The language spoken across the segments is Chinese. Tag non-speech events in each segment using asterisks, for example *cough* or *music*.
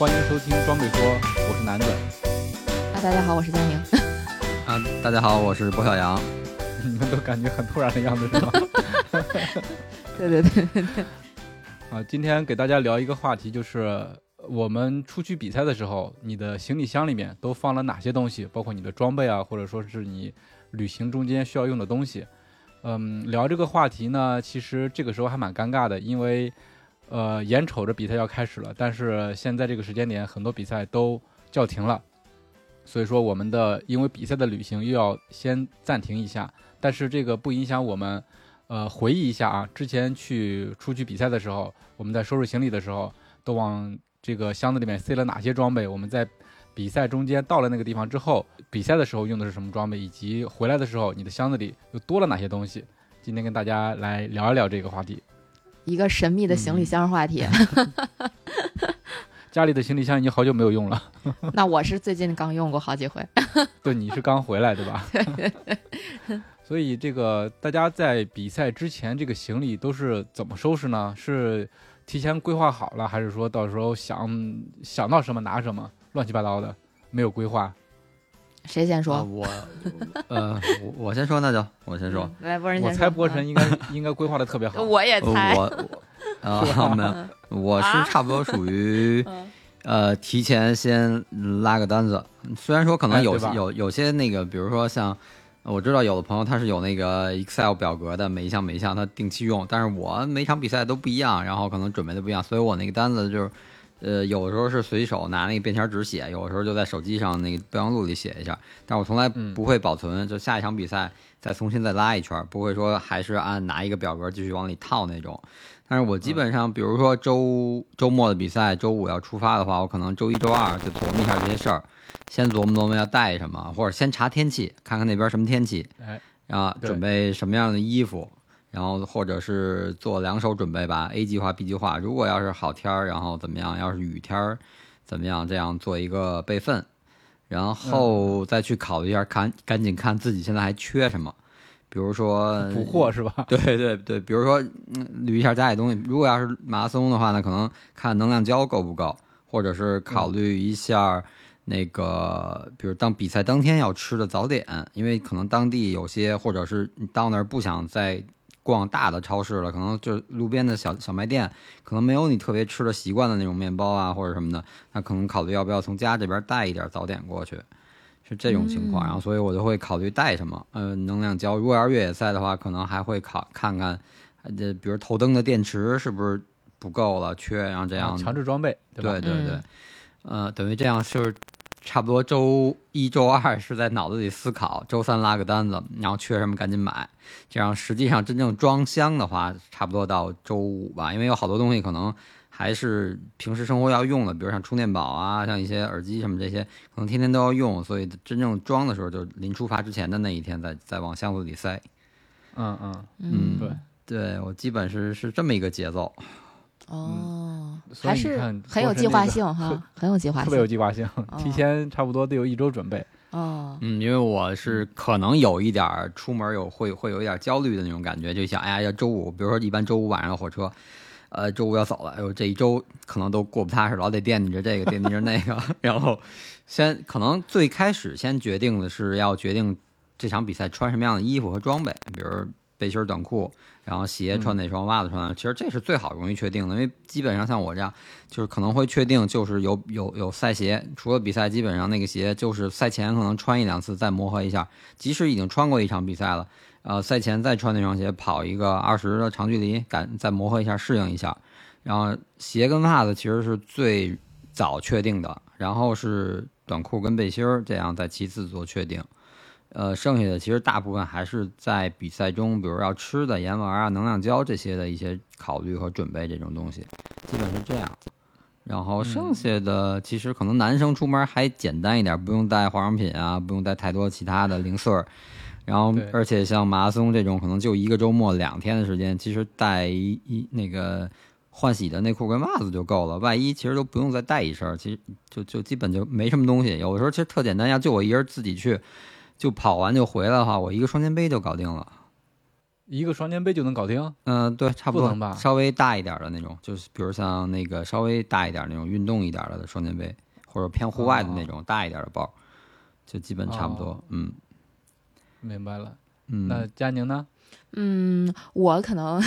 欢迎收听装备说，我是南子。啊，大家好，我是佳宁。*laughs* 啊，大家好，我是郭小杨。*laughs* 你们都感觉很突然的样子是吗？对对对对对。*laughs* 啊，今天给大家聊一个话题，就是我们出去比赛的时候，你的行李箱里面都放了哪些东西，包括你的装备啊，或者说是你旅行中间需要用的东西。嗯，聊这个话题呢，其实这个时候还蛮尴尬的，因为。呃，眼瞅着比赛要开始了，但是现在这个时间点，很多比赛都叫停了，所以说我们的因为比赛的旅行又要先暂停一下。但是这个不影响我们，呃，回忆一下啊，之前去出去比赛的时候，我们在收拾行李的时候，都往这个箱子里面塞了哪些装备？我们在比赛中间到了那个地方之后，比赛的时候用的是什么装备？以及回来的时候，你的箱子里又多了哪些东西？今天跟大家来聊一聊这个话题。一个神秘的行李箱话题，*laughs* 家里的行李箱已经好久没有用了。*laughs* 那我是最近刚用过好几回。*laughs* 对，你是刚回来对吧？所以这个大家在比赛之前，这个行李都是怎么收拾呢？是提前规划好了，还是说到时候想想到什么拿什么，乱七八糟的，没有规划？谁先说？我，呃，我我先说，那就我先说。来，波人我猜波神应该应该规划的特别好。*laughs* 我也猜。我啊，没有，我是差不多属于，*laughs* 呃，提前先拉个单子。虽然说可能有有有些那个，比如说像我知道有的朋友他是有那个 Excel 表格的，每一项每一项他定期用，但是我每场比赛都不一样，然后可能准备的不一样，所以我那个单子就是。呃，有的时候是随手拿那个便签纸写，有的时候就在手机上那个备忘录里写一下。但我从来不会保存，就下一场比赛再重新再拉一圈，不会说还是按拿一个表格继续往里套那种。但是我基本上，比如说周周末的比赛，周五要出发的话，我可能周一周二就琢磨一下这些事儿，先琢磨琢磨要带什么，或者先查天气，看看那边什么天气，然后准备什么样的衣服。然后或者是做两手准备吧，A 计划、B 计划。如果要是好天儿，然后怎么样？要是雨天儿，怎么样？这样做一个备份，然后再去考虑一下，看赶紧看自己现在还缺什么。比如说补货是吧？*laughs* 对对对，比如说捋一下家里东西。如果要是马拉松的话呢，可能看能量胶够不够，或者是考虑一下那个，比如当比赛当天要吃的早点，因为可能当地有些，或者是你到那儿不想在。逛大的超市了，可能就路边的小小卖店，可能没有你特别吃的习惯的那种面包啊或者什么的，那可能考虑要不要从家这边带一点早点过去，是这种情况。然后，所以我就会考虑带什么，呃，能量胶。如果要是越野赛的话，可能还会考看看，这比如头灯的电池是不是不够了，缺，然后这样强制装备，对对对，呃，等于这样是。差不多周一周二是在脑子里思考，周三拉个单子，然后缺什么赶紧买。这样实际上真正装箱的话，差不多到周五吧，因为有好多东西可能还是平时生活要用的，比如像充电宝啊，像一些耳机什么这些，可能天天都要用，所以真正装的时候就临出发之前的那一天再再往箱子里塞。嗯嗯嗯，对对，我基本是是这么一个节奏。哦，还是 *laughs* 很有计划性哈，很有计划性，特别有计划性，提前差不多得有一周准备。哦，嗯，因为我是可能有一点出门有会会有一点焦虑的那种感觉，就想，哎呀，要周五，比如说一般周五晚上的火车，呃，周五要走了，哎呦，这一周可能都过不踏实，老得惦记着这个，惦记着那个，*laughs* 然后先可能最开始先决定的是要决定这场比赛穿什么样的衣服和装备，比如背心短裤。然后鞋穿哪双，袜子穿哪？其实这是最好容易确定的，因为基本上像我这样，就是可能会确定，就是有有有赛鞋，除了比赛，基本上那个鞋就是赛前可能穿一两次，再磨合一下。即使已经穿过一场比赛了，呃，赛前再穿那双鞋跑一个二十的长距离，感再磨合一下，适应一下。然后鞋跟袜子其实是最早确定的，然后是短裤跟背心儿，这样再其次做确定。呃，剩下的其实大部分还是在比赛中，比如要吃的盐丸啊、能量胶这些的一些考虑和准备这种东西，基本是这样。然后剩下的其实可能男生出门还简单一点，不用带化妆品啊，不用带太多其他的零碎儿。然后而且像马拉松这种，可能就一个周末两天的时间，其实带一一那个换洗的内裤跟袜子就够了，外衣其实都不用再带一身，其实就就基本就没什么东西。有的时候其实特简单，要就我一人自己去。就跑完就回来的话，我一个双肩背就搞定了，一个双肩背就能搞定？嗯，对，差不多吧。稍微大一点的那种，就是比如像那个稍微大一点那种运动一点的双肩背，或者偏户外的那种大一点的包，就基本差不多。嗯，明白了。嗯，那佳宁呢？嗯，我可能，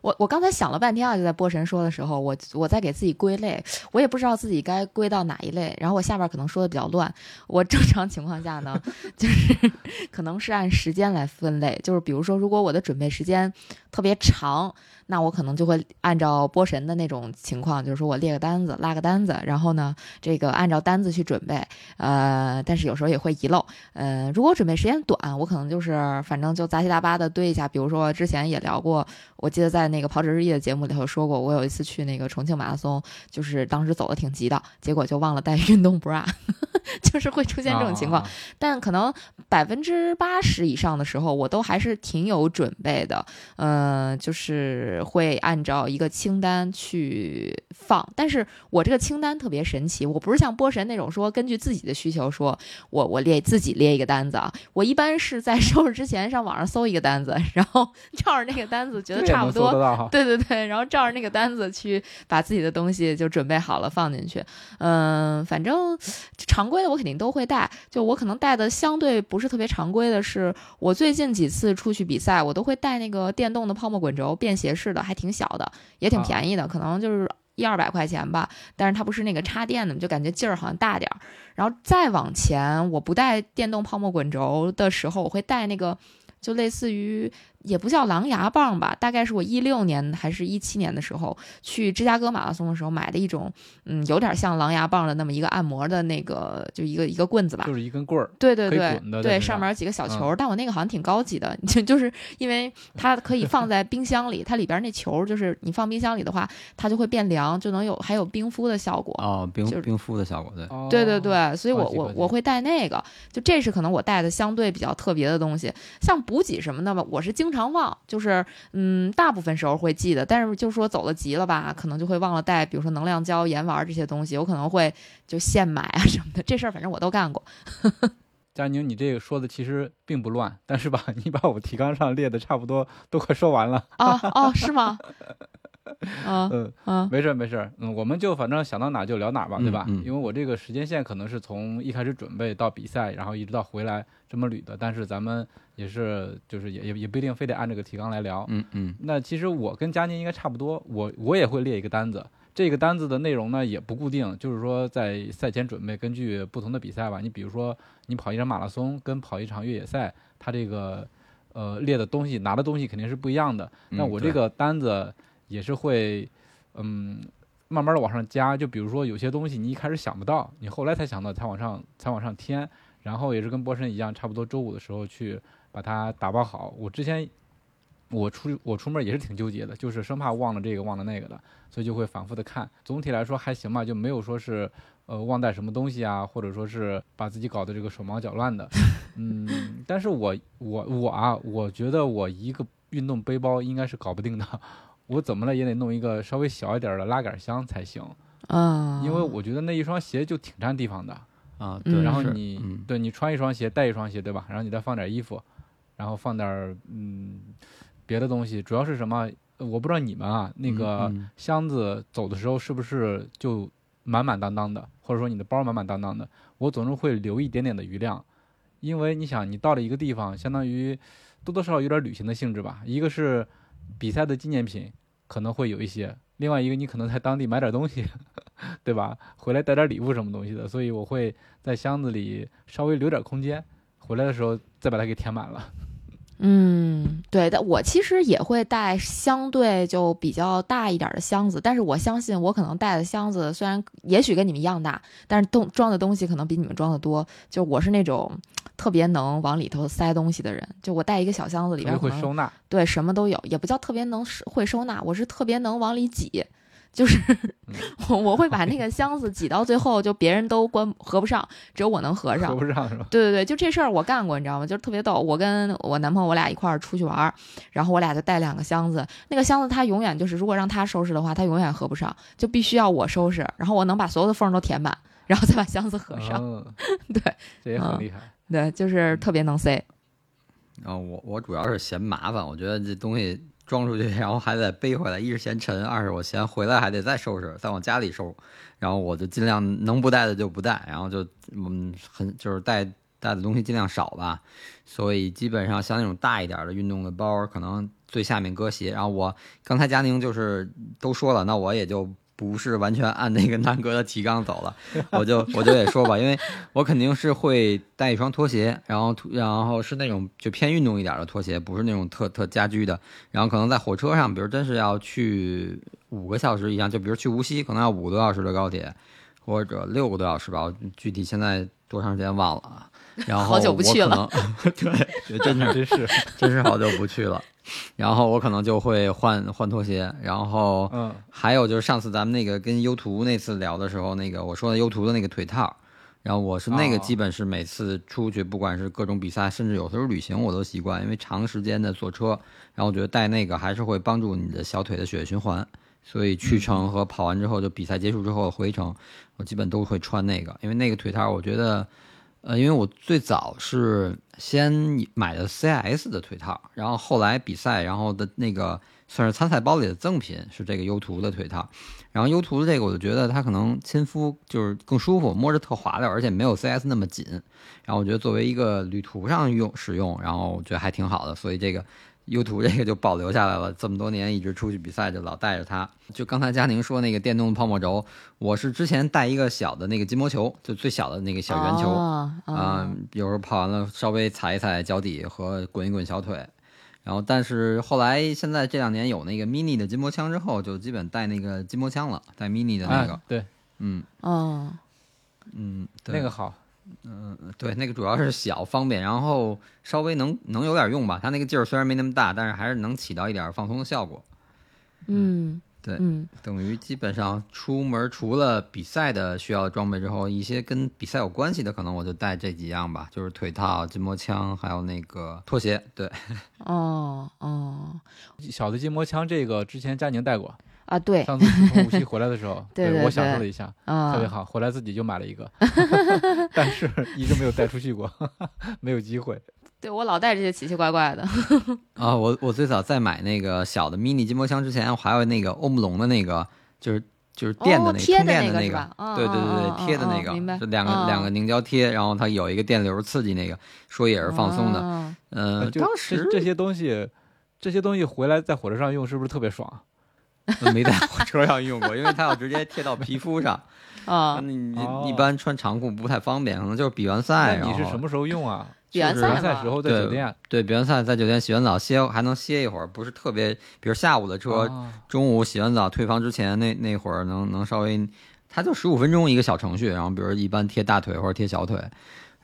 我我刚才想了半天啊，就在波神说的时候，我我在给自己归类，我也不知道自己该归到哪一类。然后我下边可能说的比较乱。我正常情况下呢，*laughs* 就是可能是按时间来分类，就是比如说，如果我的准备时间特别长。那我可能就会按照波神的那种情况，就是说我列个单子，拉个单子，然后呢，这个按照单子去准备，呃，但是有时候也会遗漏，呃，如果准备时间短，我可能就是反正就杂七杂八的堆一下，比如说之前也聊过，我记得在那个跑者日记的节目里头说过，我有一次去那个重庆马拉松，就是当时走的挺急的，结果就忘了带运动 bra，*laughs* 就是会出现这种情况，但可能百分之八十以上的时候，我都还是挺有准备的，嗯，就是。会按照一个清单去放，但是我这个清单特别神奇，我不是像波神那种说根据自己的需求说，我我列自己列一个单子啊，我一般是在收拾之前上网上搜一个单子，然后 *laughs* 照着那个单子觉得差不多，对对对，然后照着那个单子去把自己的东西就准备好了放进去，嗯，反正常规的我肯定都会带，就我可能带的相对不是特别常规的是，我最近几次出去比赛，我都会带那个电动的泡沫滚轴便携式。的，还挺小的，也挺便宜的，可能就是一二百块钱吧。但是它不是那个插电的，就感觉劲儿好像大点儿。然后再往前，我不带电动泡沫滚轴的时候，我会带那个，就类似于。也不叫狼牙棒吧，大概是我一六年还是一七年的时候去芝加哥马拉松的时候买的一种，嗯，有点像狼牙棒的那么一个按摩的那个，就一个一个棍子吧，就是一根棍儿，对对对对，上面有几个小球，但我那个好像挺高级的，*laughs* 就就是因为它可以放在冰箱里，它里边那球就是你放冰箱里的话，它就会变凉，就能有还有冰敷的效果哦，冰就是冰敷的效果，对。对对对，所以我我我会带那个，就这是可能我带的相对比较特别的东西，像补给什么的吧，我是经常忘，就是，嗯，大部分时候会记得，但是就是说走了急了吧，可能就会忘了带，比如说能量胶、盐丸这些东西，我可能会就现买啊什么的。这事儿反正我都干过。佳宁，你这个说的其实并不乱，但是吧，*laughs* 你把我提纲上列的差不多都快说完了。啊哦，是吗？*laughs* 嗯啊，没事没事，嗯，我们就反正想到哪就聊哪吧，对吧？因为我这个时间线可能是从一开始准备到比赛，然后一直到回来这么捋的，但是咱们也是就是也也也不一定非得按这个提纲来聊。嗯嗯。那其实我跟佳宁应该差不多，我我也会列一个单子，这个单子的内容呢也不固定，就是说在赛前准备，根据不同的比赛吧。你比如说你跑一场马拉松跟跑一场越野赛，它这个呃列的东西拿的东西肯定是不一样的。那我这个单子。也是会，嗯，慢慢的往上加。就比如说有些东西你一开始想不到，你后来才想到，才往上才往上添。然后也是跟波神一样，差不多周五的时候去把它打包好。我之前我出我出门也是挺纠结的，就是生怕忘了这个忘了那个的，所以就会反复的看。总体来说还行吧，就没有说是呃忘带什么东西啊，或者说是把自己搞得这个手忙脚乱的。*laughs* 嗯，但是我我我啊，我觉得我一个运动背包应该是搞不定的。我怎么了也得弄一个稍微小一点的拉杆箱才行啊，因为我觉得那一双鞋就挺占地方的啊。对，然后你对你穿一双鞋带一双鞋对吧？然后你再放点衣服，然后放点嗯别的东西。主要是什么？我不知道你们啊，那个箱子走的时候是不是就满满当当的，或者说你的包满满当当的？我总是会留一点点的余量，因为你想，你到了一个地方，相当于多多少少有点旅行的性质吧。一个是。比赛的纪念品可能会有一些，另外一个你可能在当地买点东西，*laughs* 对吧？回来带点礼物什么东西的，所以我会在箱子里稍微留点空间，回来的时候再把它给填满了。嗯，对的，我其实也会带相对就比较大一点的箱子，但是我相信我可能带的箱子虽然也许跟你们一样大，但是东装的东西可能比你们装的多。就我是那种。特别能往里头塞东西的人。就我带一个小箱子里边会收纳，对，什么都有，也不叫特别能会收纳，我是特别能往里挤。就是 *laughs* 我我会把那个箱子挤到最后，就别人都关合不上，只有我能合上。合不上是吧？对对对，就这事儿我干过，你知道吗？就是特别逗。我跟我男朋友我俩一块儿出去玩，然后我俩就带两个箱子，那个箱子他永远就是，如果让他收拾的话，他永远合不上，就必须要我收拾，然后我能把所有的缝都填满，然后再把箱子合上。对，这也很厉害。对，就是特别能塞。然后我我主要是嫌麻烦，我觉得这东西。装出去，然后还得背回来，一是嫌沉，二是我嫌回来还得再收拾，再往家里收，然后我就尽量能不带的就不带，然后就嗯很就是带带的东西尽量少吧，所以基本上像那种大一点的运动的包，可能最下面搁鞋，然后我刚才佳宁就是都说了，那我也就。不是完全按那个南哥的提纲走了，*laughs* 我就我就也说吧，因为我肯定是会带一双拖鞋，然后然后是那种就偏运动一点的拖鞋，不是那种特特家居的。然后可能在火车上，比如真是要去五个小时以上，就比如去无锡，可能要五个多小时的高铁，或者六个多小时吧，具体现在多长时间忘了啊。然后好久不去了，对，真的真是真是好久不去了。然后我可能就会换换拖鞋，然后嗯，还有就是上次咱们那个跟优图那次聊的时候，那个我说的优图的那个腿套，然后我是那个基本是每次出去，不管是各种比赛，甚至有时候旅行，我都习惯，因为长时间的坐车，然后我觉得带那个还是会帮助你的小腿的血液循环，所以去程和跑完之后就比赛结束之后回程，我基本都会穿那个，因为那个腿套我觉得。呃，因为我最早是先买的 CS 的腿套，然后后来比赛，然后的那个算是参赛包里的赠品是这个优图的腿套，然后优图的这个我就觉得它可能亲肤就是更舒服，摸着特滑溜，而且没有 CS 那么紧，然后我觉得作为一个旅途上用使用，然后我觉得还挺好的，所以这个。优图这个就保留下来了，这么多年一直出去比赛就老带着它。就刚才佳宁说那个电动泡沫轴，我是之前带一个小的那个筋膜球，就最小的那个小圆球啊，有时候跑完了稍微踩一踩脚底和滚一滚小腿。然后但是后来现在这两年有那个 mini 的筋膜枪之后，就基本带那个筋膜枪了，带 mini 的那个。对，嗯，哦，嗯，那个好。嗯，对，那个主要是小方便，然后稍微能能有点用吧。它那个劲儿虽然没那么大，但是还是能起到一点放松的效果。嗯，对，嗯，等于基本上出门除了比赛的需要的装备之后，一些跟比赛有关系的，可能我就带这几样吧，就是腿套、筋膜枪，还有那个拖鞋。对，*laughs* 哦哦，小的筋膜枪这个之前佳宁带过。啊，对，上次从无锡回来的时候，*laughs* 对我享受了一下，特别好。回来自己就买了一个，*laughs* *laughs* 但是一直没有带出去过，没有机会。对我老带这些奇奇怪怪的。啊，我我最早在买那个小的 mini 筋膜枪之前，我还有那个欧姆龙的那个，就是就是电的那个充电的那个，对对对对，贴的那个，就两个两个凝胶贴，然后它有一个电流刺激那个，说也是放松的。嗯，当时这些东西，这些东西回来在火车上用是不是特别爽？*laughs* 没在 *laughs* 火车上用过，因为它要直接贴到皮肤上 *laughs* 啊。你你一般穿长裤不太方便，可能就是比完赛。你是什么时候用啊？比完赛时候在酒店。对，比完赛在酒店洗完澡歇，还能歇一会儿，不是特别。比如下午的车，中午洗完澡退房之前那那会儿能能稍微，它就十五分钟一个小程序，然后比如一般贴大腿或者贴小腿。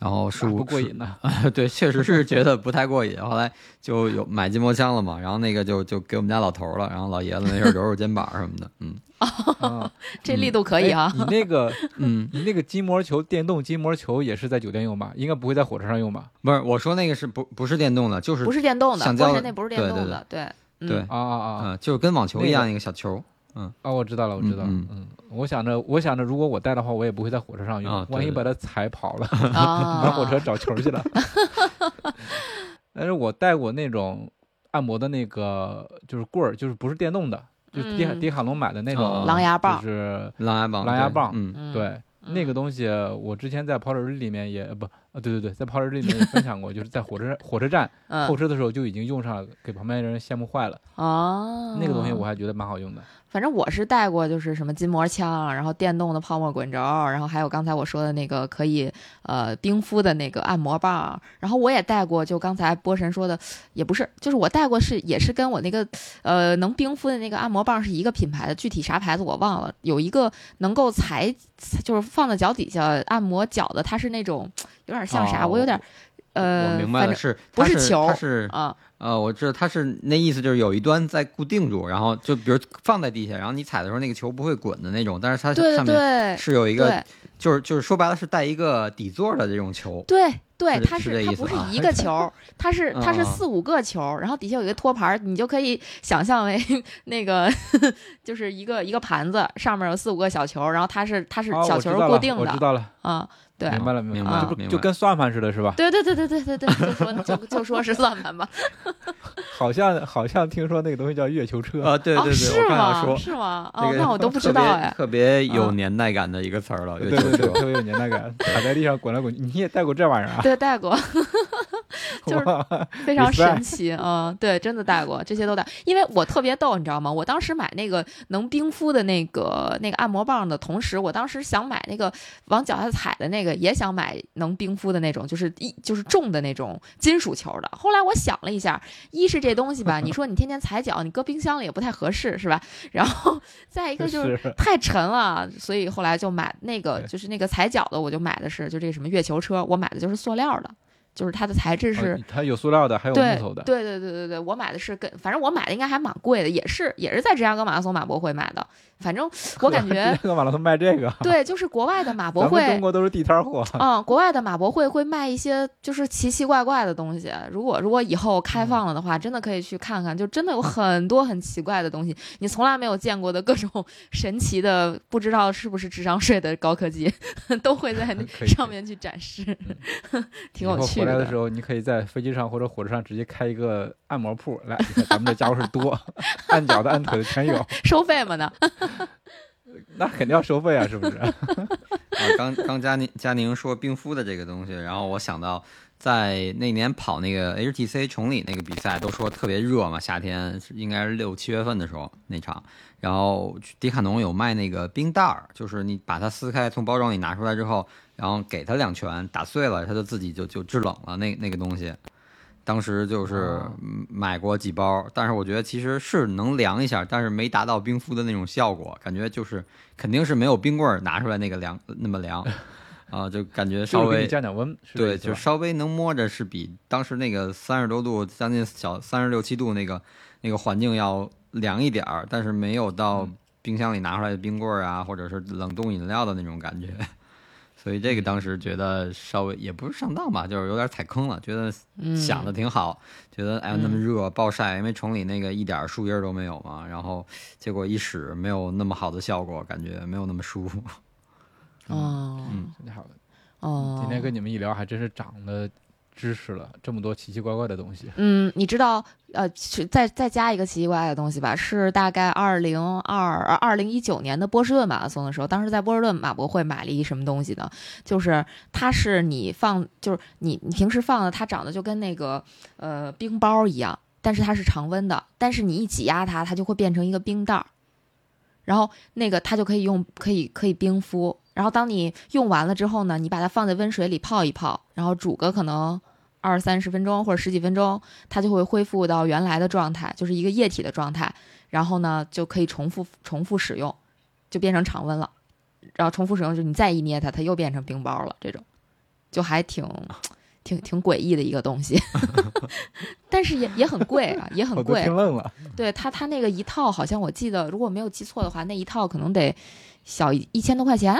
然后是不过瘾的，*laughs* 对，确实是觉得不太过瘾。后来就有买筋膜枪了嘛，然后那个就就给我们家老头了，然后老爷子没事揉揉肩膀什么的，嗯，这力度可以啊。你那个，*laughs* 嗯，你那个筋膜球，电动筋膜球也是在酒店用吧？应该不会在火车上用吧？不是，我说那个是不不是电动的，就是不是电动的，橡胶那不是电动的，对对对啊啊啊，就是跟网球一样一个小球。嗯。哦，我知道了，我知道了。嗯，我想着，我想着，如果我带的话，我也不会在火车上用，万一把它踩跑了，*laughs* *laughs* 拿火车找球去了。*laughs* 但是我带过那种按摩的那个，就是棍儿，就是不是电动的，就是迪迪卡侬买的那种狼牙棒，就是狼牙棒，狼牙棒。嗯，对，那个东西我之前在跑者日里面也不，啊，对对对，在跑者日里面也分享过，就是在火车火车站候车的时候就已经用上了，给旁边的人羡慕坏了。哦，那个东西我还觉得蛮好用的。反正我是带过，就是什么筋膜枪，然后电动的泡沫滚轴，然后还有刚才我说的那个可以呃冰敷的那个按摩棒，然后我也带过，就刚才波神说的，也不是，就是我带过是也是跟我那个呃能冰敷的那个按摩棒是一个品牌的，具体啥牌子我忘了，有一个能够踩，就是放在脚底下按摩脚的，它是那种有点像啥，我有点。呃，我明白了，是不是球？它是啊，呃，我知道它是那意思，就是有一端在固定住，然后就比如放在地下，然后你踩的时候那个球不会滚的那种，但是它上面是有一个，就是就是说白了是带一个底座的这种球。对对，它是它不是一个球，*laughs* 它是它是四五个球，然后底下有一个托盘，你就可以想象为 *laughs* 那个 *laughs* 就是一个一个盘子，上面有四五个小球，然后它是它是小球固定的。我知道了，啊。对，明白了，明白了，就跟算盘似的，是吧？对对对对对对对，就说就就说是算盘吧。好像好像听说那个东西叫月球车啊，对对对，是吗？是吗？哦，那我都不知道哎，特别有年代感的一个词儿了，对对对，特别有年代感，踩在地上滚来滚去。你也带过这玩意儿啊？对，带过，*laughs* 就是非常神奇啊！对，真的带过，这些都带。因为我特别逗，你知道吗？我当时买那个能冰敷的那个那个按摩棒的同时，我当时想买那个往脚下踩的那个。也想买能冰敷的那种，就是一就是重的那种金属球的。后来我想了一下，一是这东西吧，你说你天天踩脚，你搁冰箱里也不太合适，是吧？然后 *laughs* 再一个就是 *laughs* 太沉了，所以后来就买那个就是那个踩脚的，我就买的是就这什么月球车，我买的就是塑料的。就是它的材质是，它有塑料的，还有木头的。对对对对对，我买的是跟，反正我买的应该还蛮贵的，也是也是在芝加哥马拉松马博会买的。反正我感觉 *laughs* 芝加哥马拉松卖这个，对，就是国外的马 *laughs* 博会，中国都是地摊货。嗯，国外的马博会会卖一些就是奇奇怪怪的东西。如果如果以后开放了的话，真的可以去看看，就真的有很多很奇怪的东西，你从来没有见过的各种神奇的，不知道是不是智商税的高科技，*laughs* 都会在那上面去展示，挺有趣。回来的时候，你可以在飞机上或者火车上直接开一个按摩铺，来，咱们这家伙事多，*laughs* 按脚的、按腿的全有，*laughs* 收费吗？呢？那肯定要收费啊，是不是？*laughs* 啊，刚刚佳宁佳宁说冰敷的这个东西，然后我想到在那年跑那个 HTC 崇礼那个比赛，都说特别热嘛，夏天应该是六七月份的时候那场，然后迪卡侬有卖那个冰袋儿，就是你把它撕开，从包装里拿出来之后。然后给它两拳打碎了，它就自己就就制冷了。那那个东西，当时就是买过几包，但是我觉得其实是能凉一下，但是没达到冰敷的那种效果，感觉就是肯定是没有冰棍拿出来那个凉那么凉 *laughs* 啊，就感觉稍微降降温。对，就稍微能摸着是比当时那个三十多度，将近小三十六七度那个那个环境要凉一点儿，但是没有到冰箱里拿出来的冰棍儿啊，或者是冷冻饮料的那种感觉。*laughs* 所以这个当时觉得稍微也不是上当吧，就是有点踩坑了。觉得想的挺好，觉得哎那么热暴晒，因为崇礼那个一点树叶都没有嘛，然后结果一使没有那么好的效果，感觉没有那么舒服。哦，嗯，挺好的。哦，今天跟你们一聊，还真是长了。知识了这么多奇奇怪怪的东西，嗯，你知道，呃，再再加一个奇奇怪怪的东西吧，是大概二零二二零一九年的波士顿马拉松的时候，当时在波士顿马博会买了一什么东西呢？就是它是你放，就是你你平时放的，它长得就跟那个呃冰包一样，但是它是常温的，但是你一挤压它，它就会变成一个冰袋儿，然后那个它就可以用，可以可以冰敷，然后当你用完了之后呢，你把它放在温水里泡一泡，然后煮个可能。二三十分钟或者十几分钟，它就会恢复到原来的状态，就是一个液体的状态。然后呢，就可以重复重复使用，就变成常温了。然后重复使用，就你再一捏它，它又变成冰包了。这种就还挺挺挺诡异的一个东西，*laughs* 但是也也很贵啊，也很贵。听愣了。对它，它那个一套好像我记得，如果没有记错的话，那一套可能得小一千多块钱。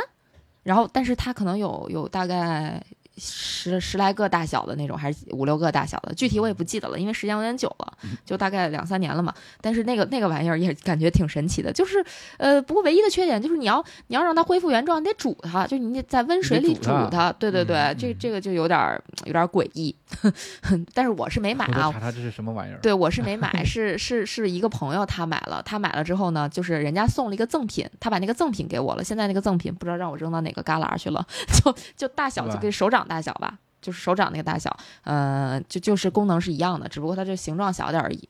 然后，但是它可能有有大概。十十来个大小的那种，还是五六个大小的，具体我也不记得了，因为时间有点久了，就大概两三年了嘛。但是那个那个玩意儿也感觉挺神奇的，就是呃，不过唯一的缺点就是你要你要让它恢复原状，你得煮它，就你得在温水里煮它。对对对，这这个就有点有点诡异。*laughs* 但是我是没买啊。查查这是什么玩意儿？对，我是没买，*laughs* 是是是一个朋友他买了，他买了之后呢，就是人家送了一个赠品，他把那个赠品给我了，现在那个赠品不知道让我扔到哪个旮旯去了，*laughs* 就就大小就跟手掌。大小吧，就是手掌那个大小，呃，就就是功能是一样的，只不过它这形状小点而已。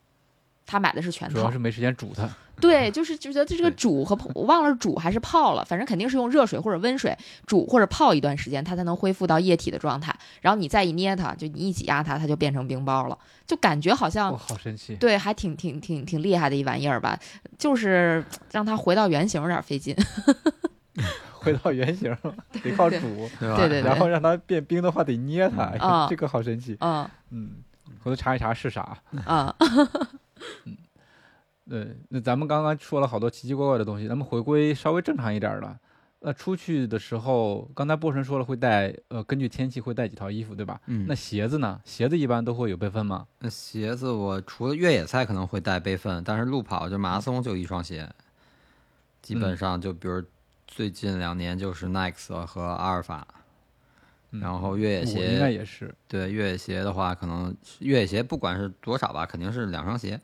他买的是全套，主要是没时间煮它。对，就是就觉得这个煮和我忘了煮还是泡了，反正肯定是用热水或者温水煮或者泡一段时间，它才能恢复到液体的状态。然后你再一捏它，就你一挤压它，它就变成冰包了，就感觉好像好神奇。对，还挺挺挺挺厉害的一玩意儿吧，就是让它回到原形有点费劲。*laughs* *laughs* 回到原形，得靠煮，对吧？然后让它变冰的话得捏它，啊 *laughs* 这个好神奇。嗯嗯，回头查一查是啥。啊，*laughs* 嗯对，那咱们刚刚说了好多奇奇怪怪的东西，咱们回归稍微正常一点儿的。那出去的时候，刚才波神说了会带，呃，根据天气会带几套衣服，对吧？嗯，那鞋子呢？鞋子一般都会有备份吗？那鞋子我除了越野赛可能会带备份，但是路跑就马拉松就一双鞋，基本上就比如最近两年就是 Nike 和阿尔法，嗯然后越野鞋应该鞋也是。对越野鞋的话，可能越野鞋不管是多少吧，肯定是两双鞋。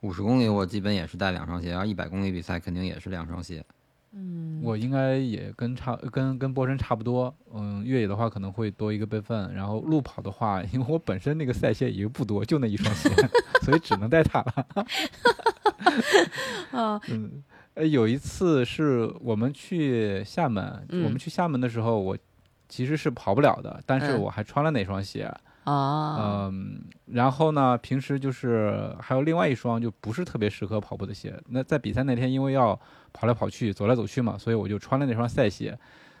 五十公里我基本也是带两双鞋，然后一百公里比赛肯定也是两双鞋。嗯，我应该也跟差跟跟波神差不多，嗯，越野的话可能会多一个备份，然后路跑的话，因为我本身那个赛鞋也不多，就那一双鞋，*laughs* 所以只能带它了。啊，*laughs* 嗯，呃，有一次是我们去厦门，嗯我们去厦门的时候，我其实是跑不了的，但是嗯我还穿了那双鞋，啊，嗯，然后呢，平时就是还有另外一双就不是特别适合跑步的鞋。那在比赛那天，因为要跑来跑去、走来走去嘛，所以我就穿了那双赛鞋。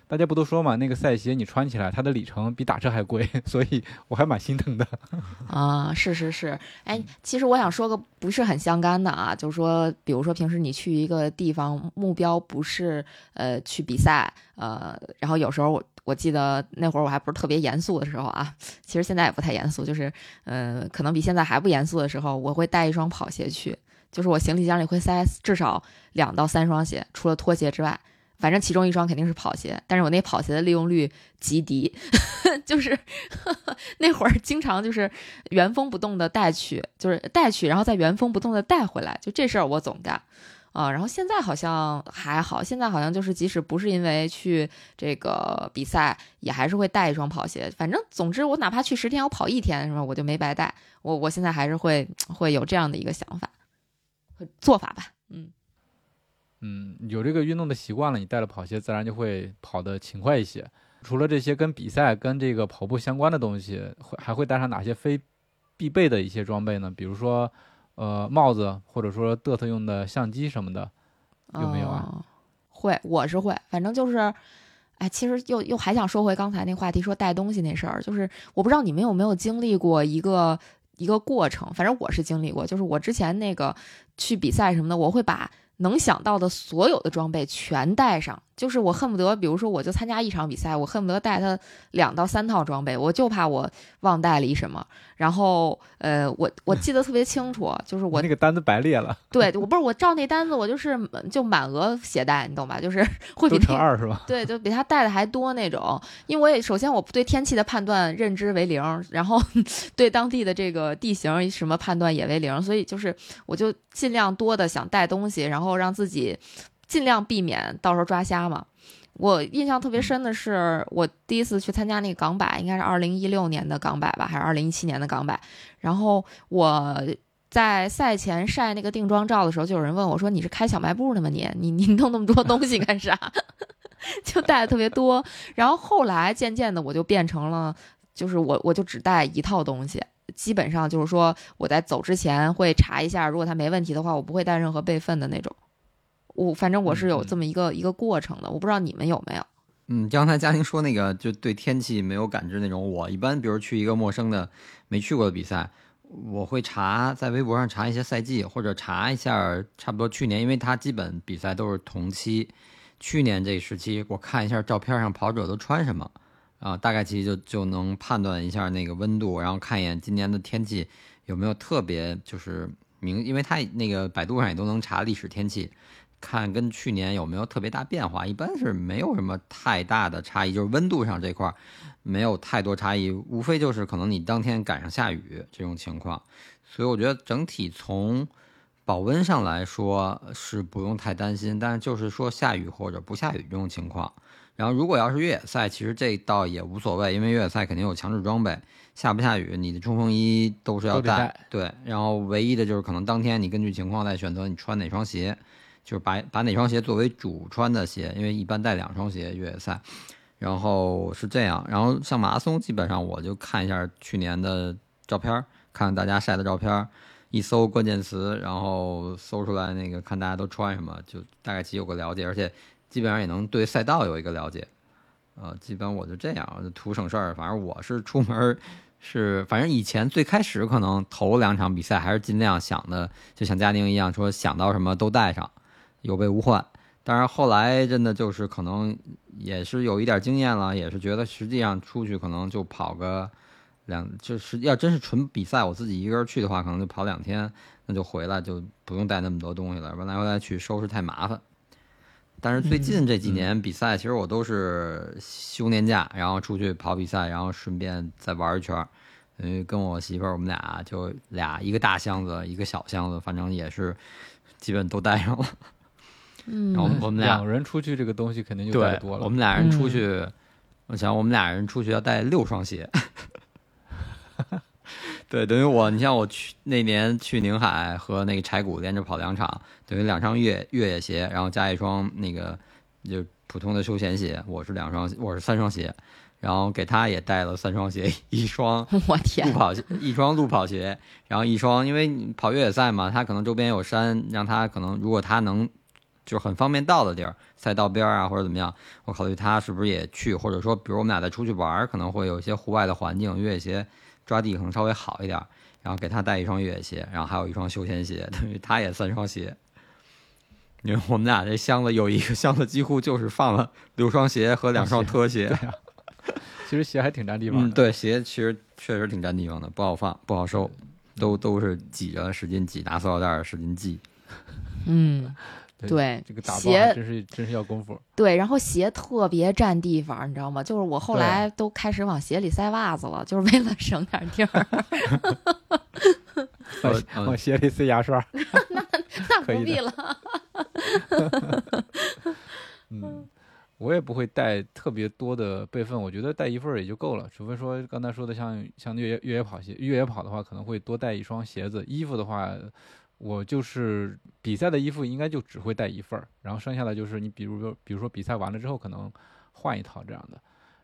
大家不都说嘛，那个赛鞋你穿起来，它的里程比打车还贵，*laughs* 所以我还蛮心疼的。*laughs* 啊，是是是，哎，其实我想说个不是很相干的啊，就是说，比如说平时你去一个地方，目标不是呃去比赛，呃，然后有时候我我记得那会儿我还不是特别严肃的时候啊，*laughs* 其实现在也不太严肃，就是呃，可能比现在还不严肃的时候，我会带一双跑鞋去，就是我行李箱里会塞至少两到三双鞋，除了拖鞋之外。反正其中一双肯定是跑鞋，但是我那跑鞋的利用率极低，*laughs* 就是那会儿经常就是原封不动的带去，就是带去，然后再原封不动的带回来，就这事儿我总干。啊，然后现在好像还好，现在好像就是即使不是因为去这个比赛，也还是会带一双跑鞋。反正总之，我哪怕去十天，我跑一天是吧，我就没白带。我我现在还是会会有这样的一个想法和做法吧。嗯嗯，有这个运动的习惯了，你带了跑鞋，自然就会跑得勤快一些。除了这些跟比赛、跟这个跑步相关的东西，会还会带上哪些非必备的一些装备呢？比如说，呃，帽子，或者说嘚瑟用的相机什么的，有没有啊？会，我是会，反正就是，哎，其实又又还想说回刚才那话题，说带东西那事儿，就是我不知道你们有没有经历过一个一个过程，反正我是经历过，就是我之前那个去比赛什么的，我会把能想到的所有的装备全带上，就是我恨不得，比如说我就参加一场比赛，我恨不得带他两到三套装备，我就怕我忘带了一什么。然后，呃，我我记得特别清楚，就是我那个单子白列了，对我不是我照那单子，我就是就满额携带，你懂吧？就是 *laughs* 会比都乘二是吧？对，就比他带的还多那种。因为我也首先我对天气的判断认知为零，然后 *laughs* 对当地的这个地形什么判断也为零，所以就是我就尽量多的想带东西，然后让自己尽量避免到时候抓瞎嘛。我印象特别深的是，我第一次去参加那个港百，应该是二零一六年的港百吧，还是二零一七年的港百。然后我在赛前晒那个定妆照的时候，就有人问我说：“你是开小卖部的吗？你你你弄那么多 *laughs* 东西干啥？” *laughs* 就带的特别多。然后后来渐渐的，我就变成了，就是我我就只带一套东西。基本上就是说，我在走之前会查一下，如果它没问题的话，我不会带任何备份的那种。我反正我是有这么一个、一个过程的，我不知道你们有没有。嗯，刚才嘉玲说那个就对天气没有感知那种，我一般比如去一个陌生的没去过的比赛，我会查在微博上查一些赛季，或者查一下差不多去年，因为它基本比赛都是同期，去年这时期我看一下照片上跑者都穿什么，啊，大概其实就就能判断一下那个温度，然后看一眼今年的天气有没有特别就是明，因为它那个百度上也都能查历史天气。看跟去年有没有特别大变化，一般是没有什么太大的差异，就是温度上这块没有太多差异，无非就是可能你当天赶上下雨这种情况，所以我觉得整体从保温上来说是不用太担心，但是就是说下雨或者不下雨这种情况，然后如果要是越野赛，其实这倒也无所谓，因为越野赛肯定有强制装备，下不下雨你的冲锋衣都是要带，对，然后唯一的就是可能当天你根据情况再选择你穿哪双鞋。就是把把哪双鞋作为主穿的鞋，因为一般带两双鞋越野赛，然后是这样。然后像马拉松，基本上我就看一下去年的照片，看看大家晒的照片，一搜关键词，然后搜出来那个看大家都穿什么，就大概其有个了解。而且基本上也能对赛道有一个了解。呃，基本我就这样，就图省事儿。反正我是出门是，反正以前最开始可能头两场比赛还是尽量想的，就像嘉宁一样，说想到什么都带上，有备无患。但是后来真的就是可能也是有一点经验了，也是觉得实际上出去可能就跑个两，就是要真是纯比赛，我自己一个人去的话，可能就跑两天，那就回来就不用带那么多东西了，来回来去收拾太麻烦。但是最近这几年比赛，其实我都是休年假，然后出去跑比赛，然后顺便再玩一圈。因为跟我媳妇儿，我们俩就俩一个大箱子，一个小箱子，反正也是基本都带上了。嗯，然后我们两个人出去，这个东西肯定就带多了。我们俩人出去，我想我们俩人出去要带六双鞋。对，等于我，你像我去那年去宁海和那个柴谷连着跑两场，等于两双越越野鞋，然后加一双那个就普通的休闲鞋。我是两双，我是三双鞋，然后给他也带了三双鞋，一双 *laughs* 我天路跑鞋，一双路跑鞋，然后一双，因为跑越野赛嘛，他可能周边有山，让他可能如果他能就是很方便到的地儿，赛道边啊或者怎么样，我考虑他是不是也去，或者说比如我们俩再出去玩，可能会有一些户外的环境，越野鞋。抓地可能稍微好一点，然后给他带一双越野鞋，然后还有一双休闲鞋，等于他也三双鞋。因为我们俩这箱子有一个箱子几乎就是放了六双鞋和两双拖鞋。其实鞋还挺占地方的。对，鞋其实确实挺占地方的，不好放，不好收，都都是挤着使劲挤，拿塑料袋使劲系。*laughs* 嗯。对，这个鞋真是真是要功夫。对，然后鞋特别占地方，你知道吗？就是我后来都开始往鞋里塞袜子了，就是为了省点地儿。*laughs* 往鞋里塞牙刷，*laughs* 那那不必了。*laughs* 嗯，我也不会带特别多的备份，我觉得带一份也就够了。除非说刚才说的像像越野越野跑鞋，越野跑的话可能会多带一双鞋子。衣服的话。我就是比赛的衣服，应该就只会带一份儿，然后剩下的就是你，比如说，比如说比赛完了之后可能换一套这样的，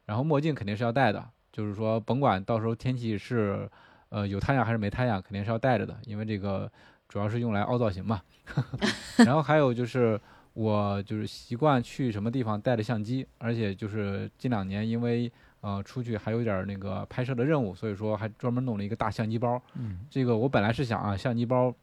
然后墨镜肯定是要戴的，就是说甭管到时候天气是呃有太阳还是没太阳，肯定是要戴着的，因为这个主要是用来凹造型嘛。*laughs* 然后还有就是我就是习惯去什么地方带着相机，而且就是近两年因为呃出去还有点那个拍摄的任务，所以说还专门弄了一个大相机包。嗯，这个我本来是想啊相机包。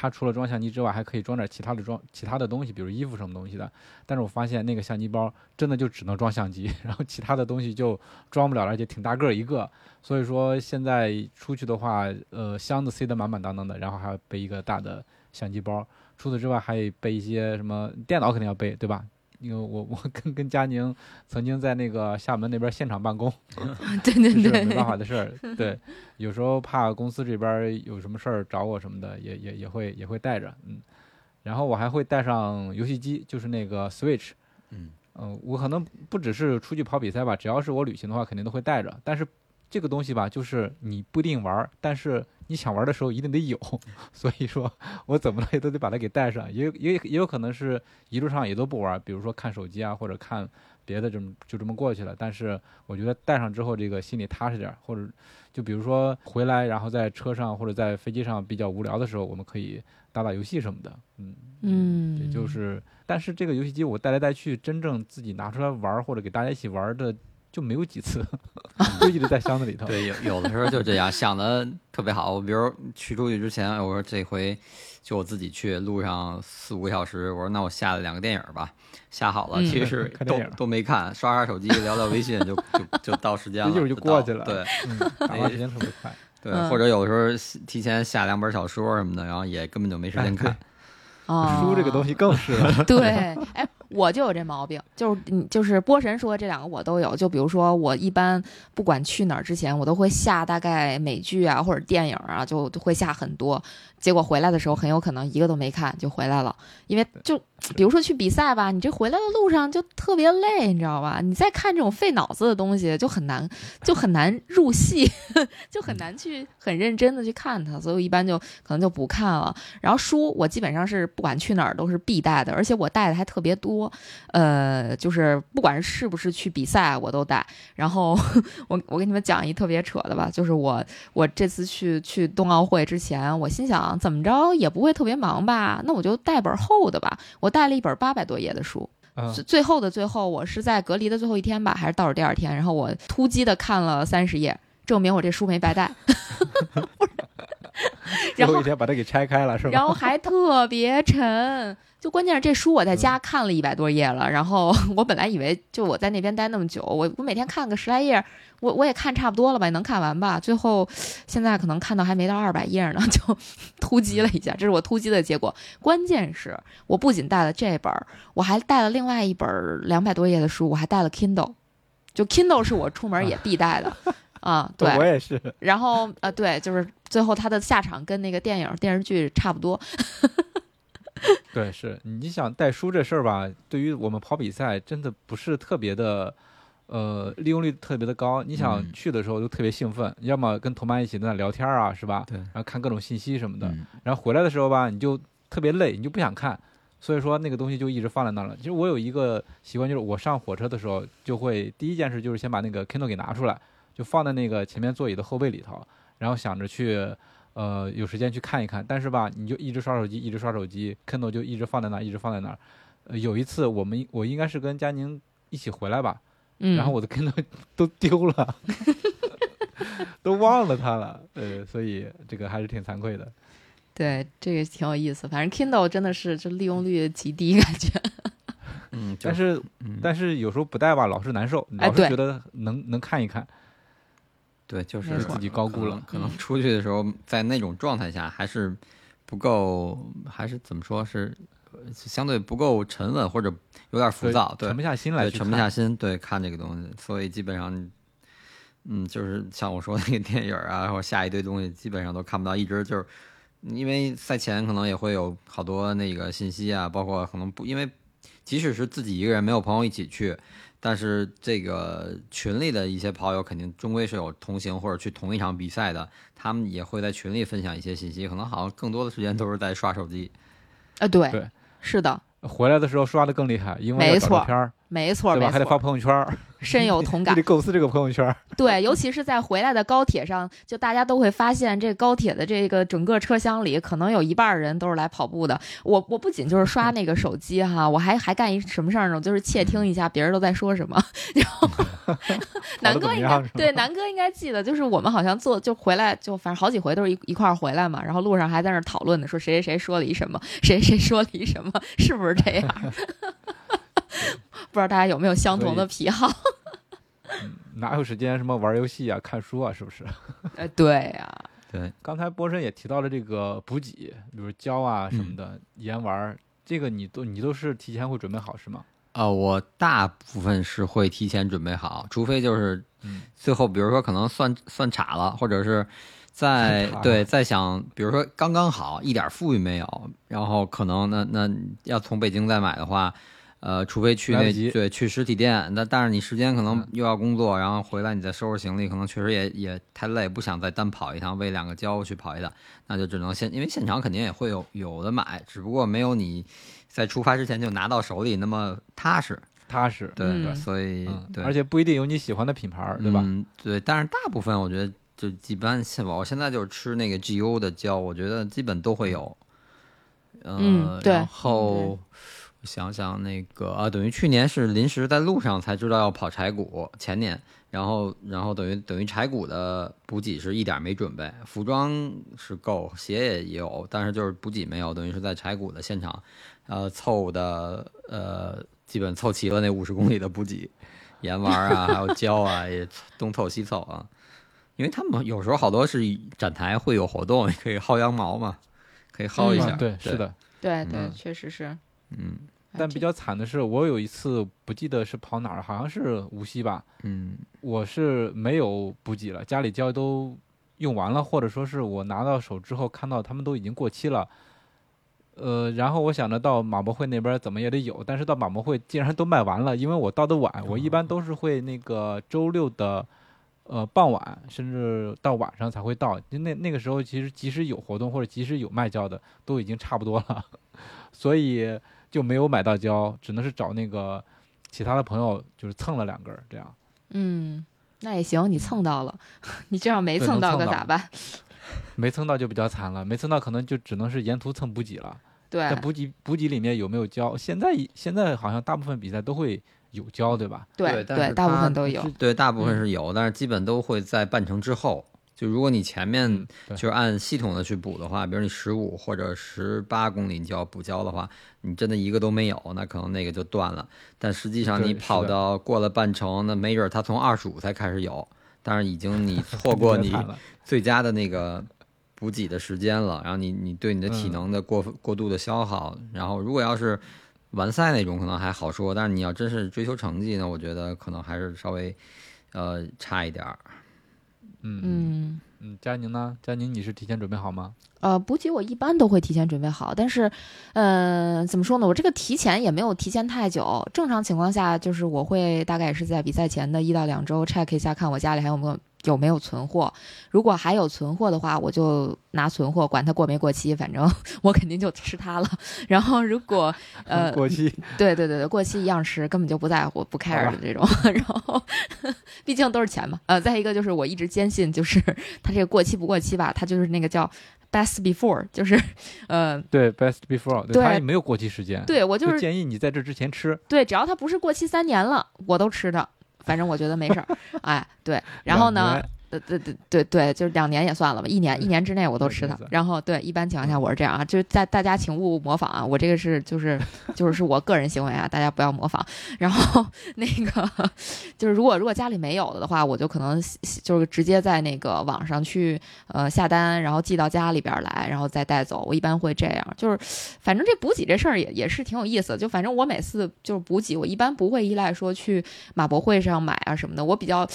它除了装相机之外，还可以装点其他的装其他的东西，比如衣服什么东西的。但是我发现那个相机包真的就只能装相机，*laughs* 然后其他的东西就装不了，而且挺大个一个。所以说现在出去的话，呃，箱子塞得满满当当的，然后还要背一个大的相机包。除此之外，还得背一些什么电脑，肯定要背，对吧？因为我 *laughs* 我跟跟佳宁曾经在那个厦门那边现场办公，*laughs* 对对对，没办法的事儿。*laughs* 对，有时候怕公司这边有什么事儿找我什么的，也也也会也会带着，嗯。然后我还会带上游戏机，就是那个 Switch，嗯嗯，我可能不只是出去跑比赛吧，只要是我旅行的话，肯定都会带着。但是这个东西吧，就是你不一定玩，但是。你想玩的时候一定得有，*laughs* 所以说我怎么了也都得把它给带上，也也也有可能是一路上也都不玩，比如说看手机啊或者看别的，这么就这么过去了。但是我觉得带上之后这个心里踏实点，或者就比如说回来然后在车上或者在飞机上比较无聊的时候，我们可以打打游戏什么的，嗯嗯，也就是，但是这个游戏机我带来带去，真正自己拿出来玩或者给大家一起玩的。就没有几次，*laughs* 就一直在箱子里头。对，有有的时候就这样，想的特别好。我比如去出去之前，我说这回就我自己去，路上四五个小时，我说那我下了两个电影吧，下好了，其实都都没看，刷刷手机，聊聊微信，就就就到时间了，*laughs* 一会儿就过去了。对，*laughs* 打发时间特别快。对，或者有的时候提前下两本小说什么的，然后也根本就没时间看。书这个东西更是。对，哎。我就有这毛病，就是你就是波神说这两个我都有。就比如说，我一般不管去哪儿之前，我都会下大概美剧啊或者电影啊，就会下很多。结果回来的时候，很有可能一个都没看就回来了，因为就。比如说去比赛吧，你这回来的路上就特别累，你知道吧？你再看这种费脑子的东西，就很难，就很难入戏，*laughs* 就很难去很认真的去看它。所以我一般就可能就不看了。然后书我基本上是不管去哪儿都是必带的，而且我带的还特别多。呃，就是不管是不是去比赛，我都带。然后 *laughs* 我我给你们讲一特别扯的吧，就是我我这次去去冬奥会之前，我心想怎么着也不会特别忙吧，那我就带本厚的吧。我带了一本八百多页的书，最最后的最后，我是在隔离的最后一天吧，还是倒数第二天，然后我突击的看了三十页，证明我这书没白带。*laughs* 最后一天把它给拆开了是吧？然后还特别沉。就关键是这书我在家看了一百多页了，然后 *laughs* 我本来以为就我在那边待那么久，我我每天看个十来页，我我也看差不多了吧，能看完吧？最后现在可能看到还没到二百页呢，*laughs* 就突击了一下，这是我突击的结果。关键是我不仅带了这本，我还带了另外一本两百多页的书，我还带了 Kindle，就 Kindle 是我出门也必带的 *laughs* 啊。对，我也是。然后呃，对，就是最后他的下场跟那个电影电视剧差不多。*laughs* 对，是你想带书这事儿吧？对于我们跑比赛，真的不是特别的，呃，利用率特别的高。你想去的时候就特别兴奋，要么跟同伴一起在那聊天啊，是吧？对。然后看各种信息什么的，然后回来的时候吧，你就特别累，你就不想看，所以说那个东西就一直放在那了。其实我有一个习惯，就是我上火车的时候，就会第一件事就是先把那个 Kindle 给拿出来，就放在那个前面座椅的后背里头，然后想着去。呃，有时间去看一看，但是吧，你就一直刷手机，一直刷手机，Kindle 就一直放在那儿，一直放在那儿。呃，有一次我们我应该是跟佳宁一起回来吧，然后我的 Kindle *laughs* 都丢了，*laughs* 都忘了它了。呃，所以这个还是挺惭愧的。*laughs* 对，这个挺有意思。反正 Kindle 真的是这利用率极低，感觉。嗯，但是但是有时候不带吧，老是难受，老是觉得能能看一看。对，就是自己高估了。可能出去的时候，在那种状态下，还是不够，还是怎么说是相对不够沉稳，或者有点浮躁，沉不下心来，沉不下心，对，看这个东西。所以基本上，嗯，就是像我说那个电影啊，然后下一堆东西，基本上都看不到。一直就是因为赛前可能也会有好多那个信息啊，包括可能不，因为即使是自己一个人，没有朋友一起去。但是这个群里的一些跑友肯定终归是有同行或者去同一场比赛的，他们也会在群里分享一些信息，可能好像更多的时间都是在刷手机。啊，对，对，是的。回来的时候刷的更厉害，因为没错，片儿，没错，对吧？还得发朋友圈，深有同感。*laughs* 得构思这个朋友圈。对，尤其是在回来的高铁上，就大家都会发现，这高铁的这个整个车厢里，可能有一半人都是来跑步的。我我不仅就是刷那个手机哈，我还还干一什么事儿呢？就是窃听一下别人都在说什么。*laughs* 然后 *laughs* 南哥应该对南哥应该记得，就是我们好像坐就回来就反正好几回都是一一块儿回来嘛，然后路上还在那讨论呢，说谁谁谁说了一什么，谁谁说了一什么，是不是这样？不知道大家有没有相同的癖好？*laughs* 哪有时间什么玩游戏啊、看书啊？是不是？哎，*laughs* 对呀，对。刚才波神也提到了这个补给，比如胶啊什么的、盐丸，这个你都你都是提前会准备好是吗？呃，我大部分是会提前准备好，除非就是最后，比如说可能算算岔了，或者是。在对，在想，比如说刚刚好一点富裕没有，然后可能那那要从北京再买的话，呃，除非去那对去实体店，那但是你时间可能又要工作，然后回来你再收拾行李，可能确实也也太累，不想再单跑一趟，为两个胶去跑一趟，那就只能现，因为现场肯定也会有有的买，只不过没有你在出发之前就拿到手里那么踏实踏实，对，所以对，而且不一定有你喜欢的品牌，对吧？嗯，对，但是大部分我觉得。就一般，现我现在就是吃那个 GU 的胶，我觉得基本都会有。嗯，对。然后想想那个啊，等于去年是临时在路上才知道要跑柴谷，前年，然后然后等于等于柴谷的补给是一点没准备，服装是够，鞋也有，但是就是补给没有，等于是在柴谷的现场，呃，凑的呃，基本凑齐了那五十公里的补给，盐丸啊，还有 *laughs* 胶啊，也东凑西凑啊。因为他们有时候好多是展台会有活动，可以薅羊毛嘛，可以薅一下。对，是的，对对，确实是。嗯，但比较惨的是，我有一次不记得是跑哪儿，好像是无锡吧。嗯，我是没有补给了，家里胶都用完了，或者说是我拿到手之后看到他们都已经过期了。呃，然后我想着到马博会那边怎么也得有，但是到马博会竟然都卖完了，因为我到的晚，我一般都是会那个周六的。呃，傍晚甚至到晚上才会到，那那个时候其实即使有活动或者即使有卖胶的，都已经差不多了，*laughs* 所以就没有买到胶，只能是找那个其他的朋友就是蹭了两根儿这样。嗯，那也行，你蹭到了，*laughs* 你这样没蹭到可咋办？*laughs* 没蹭到就比较惨了，没蹭到可能就只能是沿途蹭补给了，对，在补给补给里面有没有胶？现在现在好像大部分比赛都会有胶，对吧？对对，大部分都有。对，大部分是有，但是基本都会在半程之后。就如果你前面就是按系统的去补的话，比如你十五或者十八公里你就要补交的话，你真的一个都没有，那可能那个就断了。但实际上你跑到过了半程，那没准他从二十五才开始有，但是已经你错 *laughs* 过你 *laughs* 最佳的那个补给的时间了。然后你你对你的体能的过过度的消耗，然后如果要是完赛那种可能还好说，但是你要真是追求成绩呢，我觉得可能还是稍微呃差一点儿。嗯嗯嗯，佳宁呢？佳宁，你是提前准备好吗？呃，补给我一般都会提前准备好，但是，嗯，怎么说呢？我这个提前也没有提前太久。正常情况下，就是我会大概也是在比赛前的一到两周 check 一下，看我家里还有没有。有没有存货？如果还有存货的话，我就拿存货，管它过没过期，反正 *laughs* 我肯定就吃它了。然后如果 *laughs* 呃过期，对对对对，过期一样吃，根本就不在乎，不 care 的这种。*laughs* 然后毕竟都是钱嘛。呃，再一个就是我一直坚信，就是它这个过期不过期吧，它就是那个叫 best before，就是呃对 best before，对它也没有过期时间。对我就是建议你在这之前吃。对，只要它不是过期三年了，我都吃的。反正我觉得没事儿，*laughs* 哎，对，然后呢？对对对对对，就是两年也算了吧，一年一年之内我都吃它。然后对，一般情况下我是这样啊，就是在大家请勿模仿啊，我这个是就是就是是我个人行为啊，大家不要模仿。然后那个就是如果如果家里没有了的话，我就可能就是直接在那个网上去呃下单，然后寄到家里边来，然后再带走。我一般会这样，就是反正这补给这事儿也也是挺有意思。就反正我每次就是补给，我一般不会依赖说去马博会上买啊什么的，我比较。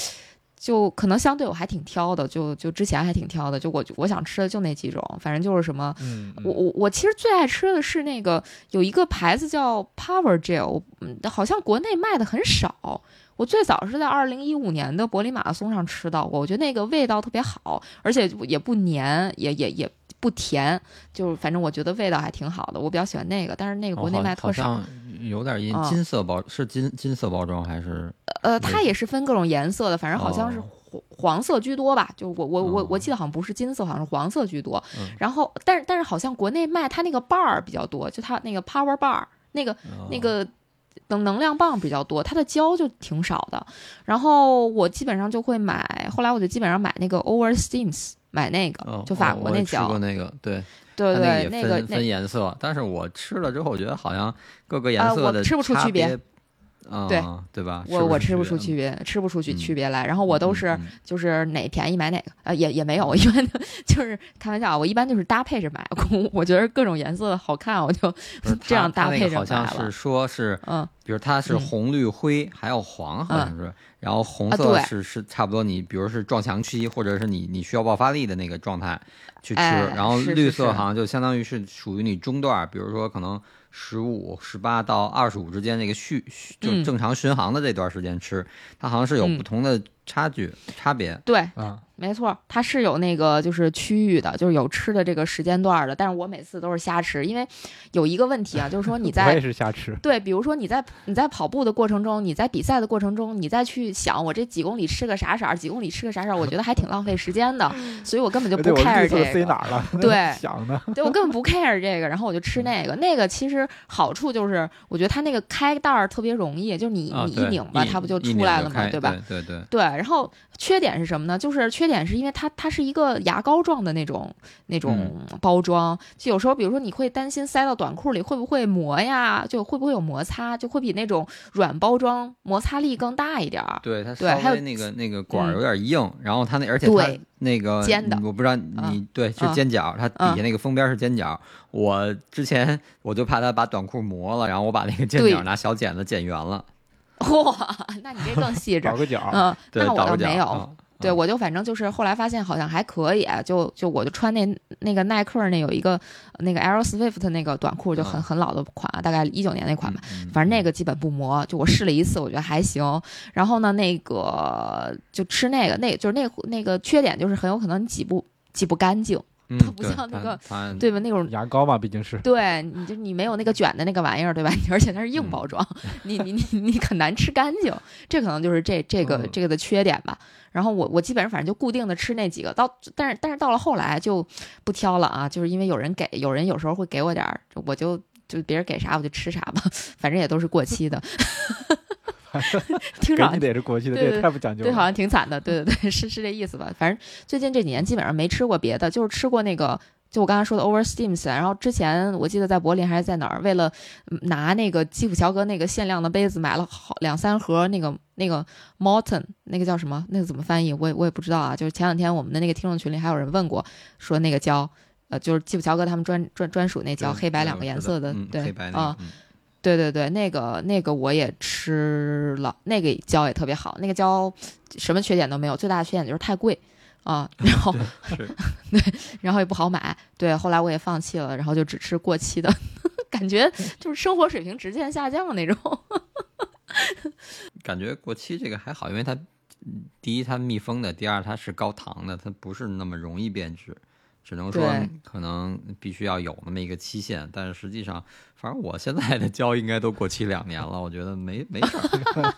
就可能相对我还挺挑的，就就之前还挺挑的，就我我想吃的就那几种，反正就是什么，我我我其实最爱吃的是那个有一个牌子叫 Power Gel，好像国内卖的很少。我最早是在二零一五年的柏林马拉松上吃到过，我觉得那个味道特别好，而且也不黏，也也也不甜，就是反正我觉得味道还挺好的，我比较喜欢那个。但是那个国内卖特少。有点银金色包是金金色包装还是？呃，它也是分各种颜色的，反正好像是黄黄色居多吧。就我我我我记得好像不是金色，好像是黄色居多。然后，但是但是好像国内卖它那个棒儿比较多，就它那个 Power Bar 那个那个能能量棒比较多，它的胶就挺少的。然后我基本上就会买，后来我就基本上买那个 Over Steams，买那个就法国那胶。吃过那个，对。对对，那个分颜色，但是我吃了之后，我觉得好像各个颜色的吃不出区别。对对吧？我我吃不出区别，吃不出去区别来。然后我都是就是哪便宜买哪个，呃，也也没有，我一般就是开玩笑，我一般就是搭配着买。*laughs* 我觉得各种颜色好看，我就这样搭配着买好像是说是，嗯，比如它是红绿灰还有黄，好像是。然后红色是是差不多你，比如是撞墙期或者是你你需要爆发力的那个状态去吃。然后绿色好像就相当于是属于你中段，比如说可能。十五、十八到二十五之间，那个续就正常巡航的这段时间吃，它好像是有不同的差距、差别。对，啊。没错，它是有那个就是区域的，就是有吃的这个时间段的。但是我每次都是瞎吃，因为有一个问题啊，就是说你在 *laughs* 我也是瞎吃。*laughs* 对，比如说你在你在跑步的过程中，你在比赛的过程中，你再去想我这几公里吃个啥色儿，几公里吃个啥色儿，我觉得还挺浪费时间的。所以我根本就不 care 这个。塞哪儿了？*laughs* 对，想的。对我根本不 care 这个，然后我就吃那个。那个其实好处就是，我觉得它那个开袋儿特别容易，就是你你一拧吧，它不就出来了吗？对吧？对对对。然后缺点是什么呢？就是缺点是因为它。它是一个牙膏状的那种那种包装，就有时候，比如说你会担心塞到短裤里会不会磨呀？就会不会有摩擦？就会比那种软包装摩擦力更大一点儿。对它对，还有那个那个管有点硬，然后它那而且它那个尖的，我不知道你对是尖角，它底下那个封边是尖角。我之前 *laughs* 我就怕它把短裤磨了，然后我把那个尖角拿小剪子剪圆了。*laughs* 哇，那你这更细致，*laughs* 倒个角，嗯，那我倒没有。对，我就反正就是后来发现好像还可以，就就我就穿那那个耐克那有一个那个 Air Swift 那个短裤，就很很老的款，大概一九年那款吧，反正那个基本不磨。就我试了一次，我觉得还行。然后呢，那个就吃那个，那就是那那个缺点就是很有可能你挤不挤不干净。它不像那个对吧？那种牙膏嘛，毕竟是对，你就你没有那个卷的那个玩意儿，对吧？而且它是硬包装，你你你你很难吃干净，这可能就是这这个这个的缺点吧。然后我我基本上反正就固定的吃那几个，到但是但是到了后来就不挑了啊，就是因为有人给，有人有时候会给我点儿，我就就别人给啥我就吃啥吧，反正也都是过期的。*laughs* *laughs* *laughs* 听着也是国际的，这也太不讲究了。对，好像挺惨的。对对对，是是这意思吧？反正最近这几年基本上没吃过别的，就是吃过那个，就我刚才说的 Oversteams。然后之前我记得在柏林还是在哪儿，为了拿那个基普乔格那个限量的杯子，买了好两三盒那个那个 Morton，那个叫什么？那个怎么翻译？我也我也不知道啊。就是前两天我们的那个听众群里还有人问过，说那个胶，呃，就是基普乔格他们专专专属那胶，黑白两个颜色的，对啊。对对对，那个那个我也吃了，那个胶也特别好。那个胶什么缺点都没有，最大的缺点就是太贵啊，然后 *laughs* 对，然后也不好买。对，后来我也放弃了，然后就只吃过期的，*laughs* 感觉就是生活水平直线下降那种。感觉过期这个还好，因为它第一它密封的，第二它是高糖的，它不是那么容易变质。只能说可能必须要有那么一个期限，但是实际上，反正我现在的胶应该都过期两年了，我觉得没没事儿。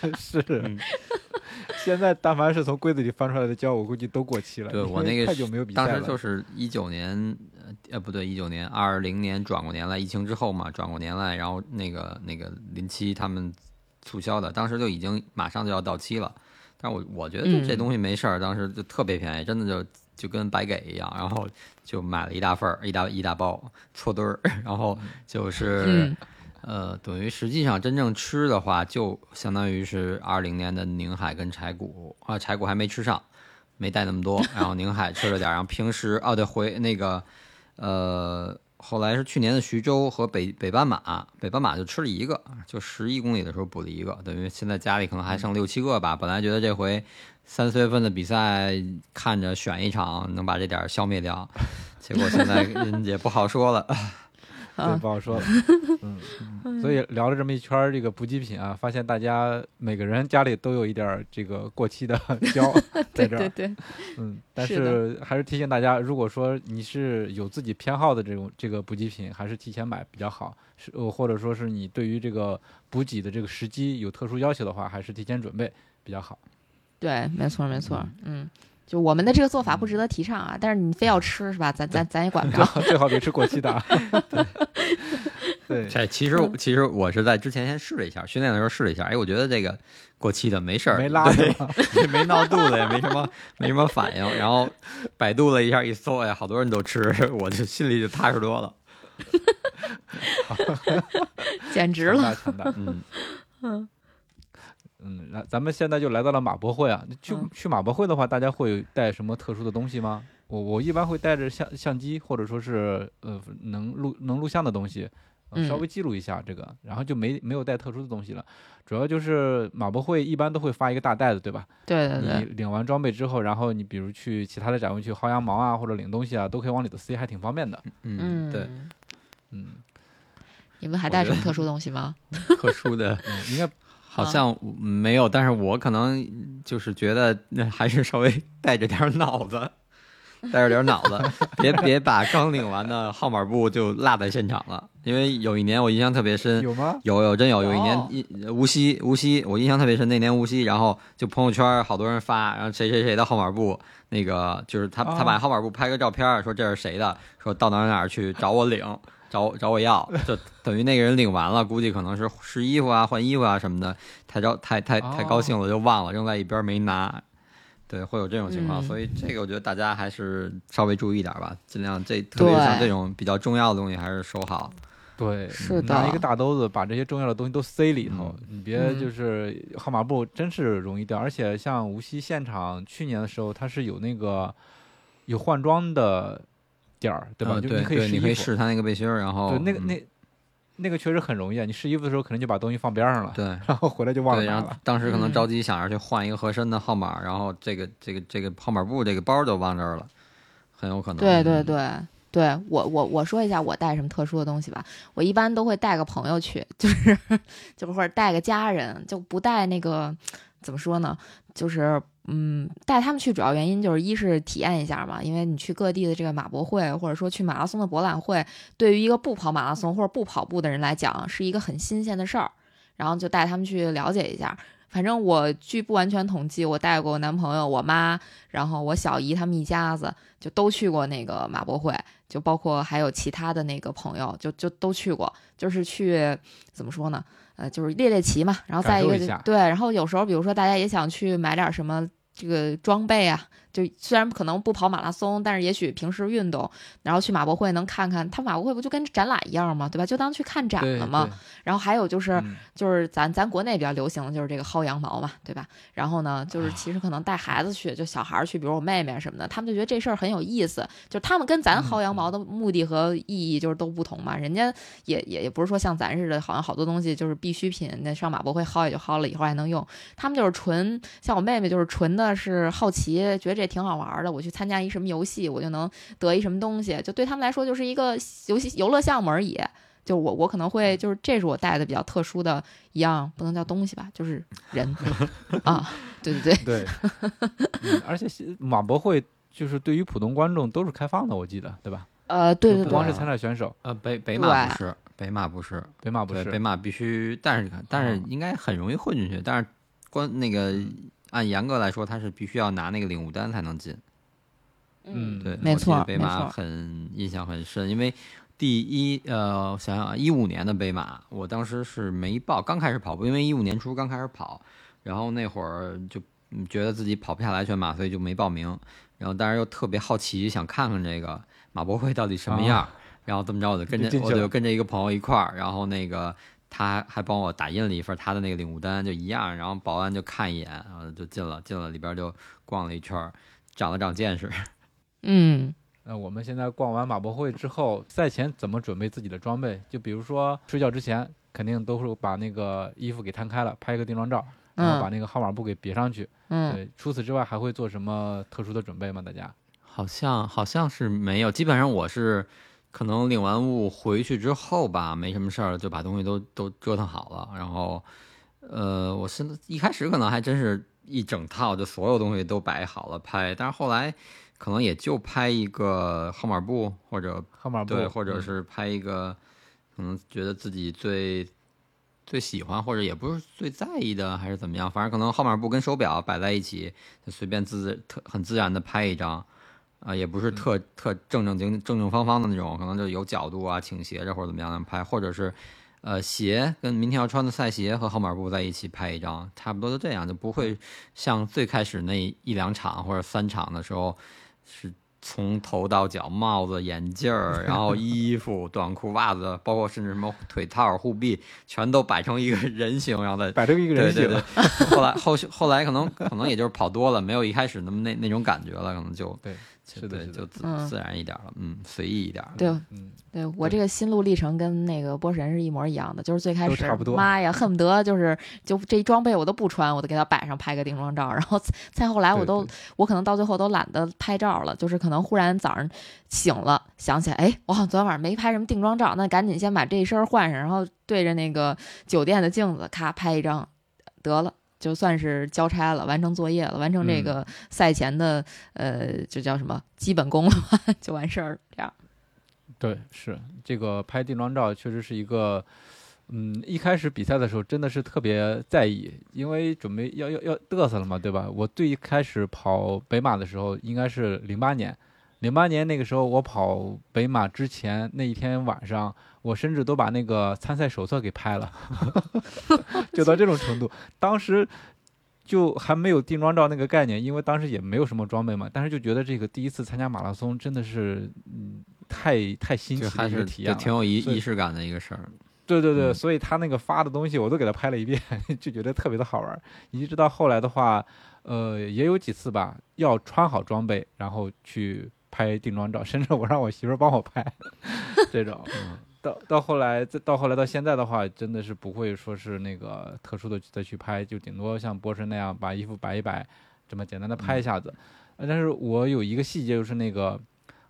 *laughs* 是，*laughs* 现在但凡是从柜子里翻出来的胶，我估计都过期了。对我那个太久没有比赛了。当时就是一九年，呃，不对，一九年二零年转过年来，疫情之后嘛，转过年来，然后那个那个林七他们促销的，当时就已经马上就要到期了。但我我觉得这东西没事儿，当时就特别便宜，真的就。就跟白给一样，然后就买了一大份儿，一大一大包，错堆儿，然后就是，呃，等于实际上真正吃的话，就相当于是二零年的宁海跟柴谷啊，柴谷还没吃上，没带那么多，然后宁海吃了点，然后平时哦对，回那个，呃，后来是去年的徐州和北北斑马，北斑马就吃了一个，就十一公里的时候补了一个，等于现在家里可能还剩六七个吧，本来觉得这回。三四月份的比赛，看着选一场能把这点消灭掉，*laughs* 结果现在也不好说了，*laughs* 对，不好说了。嗯，*laughs* 所以聊了这么一圈这个补给品啊，发现大家每个人家里都有一点这个过期的胶在这儿。对对对。嗯，但是还是提醒大家，如果说你是有自己偏好的这种这个补给品，还是提前买比较好。是，或者说是你对于这个补给的这个时机有特殊要求的话，还是提前准备比较好。对，没错，没错，嗯，就我们的这个做法不值得提倡啊，但是你非要吃是吧？咱咱咱也管不着，最好别吃过期的。对，这其实其实我是在之前先试了一下，训练的时候试了一下，哎，我觉得这个过期的没事儿，没拉，*laughs* 没闹肚子，也没什么没什么反应。然后百度了一下，一搜，哎，好多人都吃，*laughs* 我就心里就踏实多了。*laughs* 简直了，嗯嗯。嗯，那咱们现在就来到了马博会啊。去去马博会的话，大家会带什么特殊的东西吗？我我一般会带着相相机，或者说是呃能录能录像的东西，稍微记录一下这个，然后就没没有带特殊的东西了。主要就是马博会一般都会发一个大袋子，对吧？对对对。你领完装备之后，然后你比如去其他的展位去薅羊毛啊，或者领东西啊，都可以往里头塞，还挺方便的。嗯，对，嗯。你们还带什么特殊东西吗？*laughs* 特殊的应该。好像没有，但是我可能就是觉得那还是稍微 *laughs* 带着点脑子，带着点脑子，*laughs* 别别把刚领完的号码布就落在现场了。因为有一年我印象特别深，有吗？有有真有，有一年一无锡无锡，我印象特别深。那年无锡，然后就朋友圈好多人发，然后谁谁谁的号码布，那个就是他他把号码布拍个照片，说这是谁的，说到哪哪去找我领。找找我要，就等于那个人领完了，估计可能是试衣服啊、换衣服啊什么的，太着太太太高兴了就忘了扔在一边没拿，对，会有这种情况，所以这个我觉得大家还是稍微注意点吧，尽量这特别像这种比较重要的东西还是收好。对，是拿一个大兜子把这些重要的东西都塞里头，你别就是号码布真是容易掉，而且像无锡现场去年的时候，它是有那个有换装的。点儿对吧？就你可以试你可以试他那个背心儿，然后对那个那那个确实很容易啊！你试衣服的时候可能就把东西放边上了，对，然后回来就忘了然后。当时可能着急想着去换一个合身的号码，然后这个这个这个号码布这个包就忘这儿了，很有可能。对对对对，我我我说一下我带什么特殊的东西吧。我一般都会带个朋友去，就是 *laughs* 就或者带个家人，就不带那个怎么说呢？就是嗯，带他们去主要原因就是一是体验一下嘛，因为你去各地的这个马博会，或者说去马拉松的博览会，对于一个不跑马拉松或者不跑步的人来讲，是一个很新鲜的事儿。然后就带他们去了解一下。反正我据不完全统计，我带过我男朋友、我妈，然后我小姨他们一家子就都去过那个马博会，就包括还有其他的那个朋友，就就都去过，就是去怎么说呢？呃，就是猎猎奇嘛。然后再一个对，然后有时候比如说大家也想去买点什么。这个装备啊，就虽然可能不跑马拉松，但是也许平时运动，然后去马博会能看看，他马博会不就跟展览一样嘛？对吧？就当去看展了嘛。然后还有就是，就是咱咱国内比较流行的就是这个薅羊毛嘛，对吧？然后呢，就是其实可能带孩子去，就小孩去，比如我妹妹什么的，他们就觉得这事儿很有意思。就他们跟咱薅羊毛的目的和意义就是都不同嘛。人家也也也不是说像咱似的，好像好多东西就是必需品，那上马博会薅也就薅了，以后还能用。他们就是纯，像我妹妹就是纯的。是好奇，觉得这挺好玩的。我去参加一什么游戏，我就能得一什么东西，就对他们来说就是一个游戏游乐项目而已。就我我可能会就是这是我带的比较特殊的一样，不能叫东西吧，就是人 *laughs* 啊，对对对对。而且马博会就是对于普通观众都是开放的，我记得对吧？呃，对对对，不光是参赛选手，呃，北北马不是，北马不是，北马不是，北马必须，但是但是应该很容易混进去，但是关那个。按严格来说，他是必须要拿那个领物单才能进。嗯，对，没错，北马很印象很深，因为第一呃，想想啊，一五年的北马，我当时是没报，刚开始跑步，因为一五年初刚开始跑，然后那会儿就觉得自己跑不下来全马，所以就没报名。然后但是又特别好奇，想看看这个马博会到底什么样。然后这么着，我就跟着我就跟着一个朋友一块儿，然后那个。他还帮我打印了一份他的那个领物单，就一样。然后保安就看一眼，然后就进了，进了里边就逛了一圈，长了长见识。嗯，那 *laughs* 我们现在逛完马博会之后，赛前怎么准备自己的装备？就比如说睡觉之前，肯定都是把那个衣服给摊开了，拍一个定妆照，然后把那个号码布给别上去。嗯，对。除此之外，还会做什么特殊的准备吗？大家？好像好像是没有，基本上我是。可能领完物回去之后吧，没什么事儿，就把东西都都折腾好了。然后，呃，我现在一开始可能还真是一整套，就所有东西都摆好了拍。但是后来，可能也就拍一个号码布或者号码布，对，或者是拍一个，可能觉得自己最最喜欢或者也不是最在意的，还是怎么样。反正可能号码布跟手表摆在一起，就随便自特很自然的拍一张。啊，也不是特特正正经正正方方的那种，可能就有角度啊，倾斜着或者怎么样的拍，或者是，呃，鞋跟明天要穿的赛鞋和号码布在一起拍一张，差不多就这样，就不会像最开始那一两场或者三场的时候是。从头到脚，帽子、眼镜儿，然后衣服、短裤、袜子，包括甚至什么腿套、护臂，全都摆成一个人形，然后再摆成一个人形。后来后后来可能可能也就是跑多了，没有一开始那么那那种感觉了，可能就对。是的，就自自然一点了，嗯，随意一点。对，嗯，对我这个心路历程跟那个波神是一模一样的，就是最开始，妈呀，恨不得就是就这一装备我都不穿，我都给他摆上拍个定妆照，然后再后来我都我可能到最后都懒得拍照了，就是可能忽然早上醒了想起来，哎，我好像昨天晚上没拍什么定妆照，那赶紧先把这一身换上，然后对着那个酒店的镜子咔拍一张，得了。就算是交差了，完成作业了，完成这个赛前的呃，就叫什么基本功了吧，*laughs* 就完事儿这样。对，是这个拍定妆照确实是一个，嗯，一开始比赛的时候真的是特别在意，因为准备要要要嘚瑟了嘛，对吧？我最开始跑北马的时候应该是零八年。零八年那个时候，我跑北马之前那一天晚上，我甚至都把那个参赛手册给拍了，*laughs* 就到这种程度。当时就还没有定妆照那个概念，因为当时也没有什么装备嘛。但是就觉得这个第一次参加马拉松真的是，嗯，太太新奇的一个体验，挺有仪仪式感的一个事儿。对对对，所以他那个发的东西我都给他拍了一遍，*laughs* 就觉得特别的好玩。一直到后来的话，呃，也有几次吧，要穿好装备然后去。拍定妆照，甚至我让我媳妇儿帮我拍，*laughs* 这种，到到后来，再到后来到现在的话，真的是不会说是那个特殊的再去拍，就顶多像波神那样把衣服摆一摆，这么简单的拍一下子。但是我有一个细节，就是那个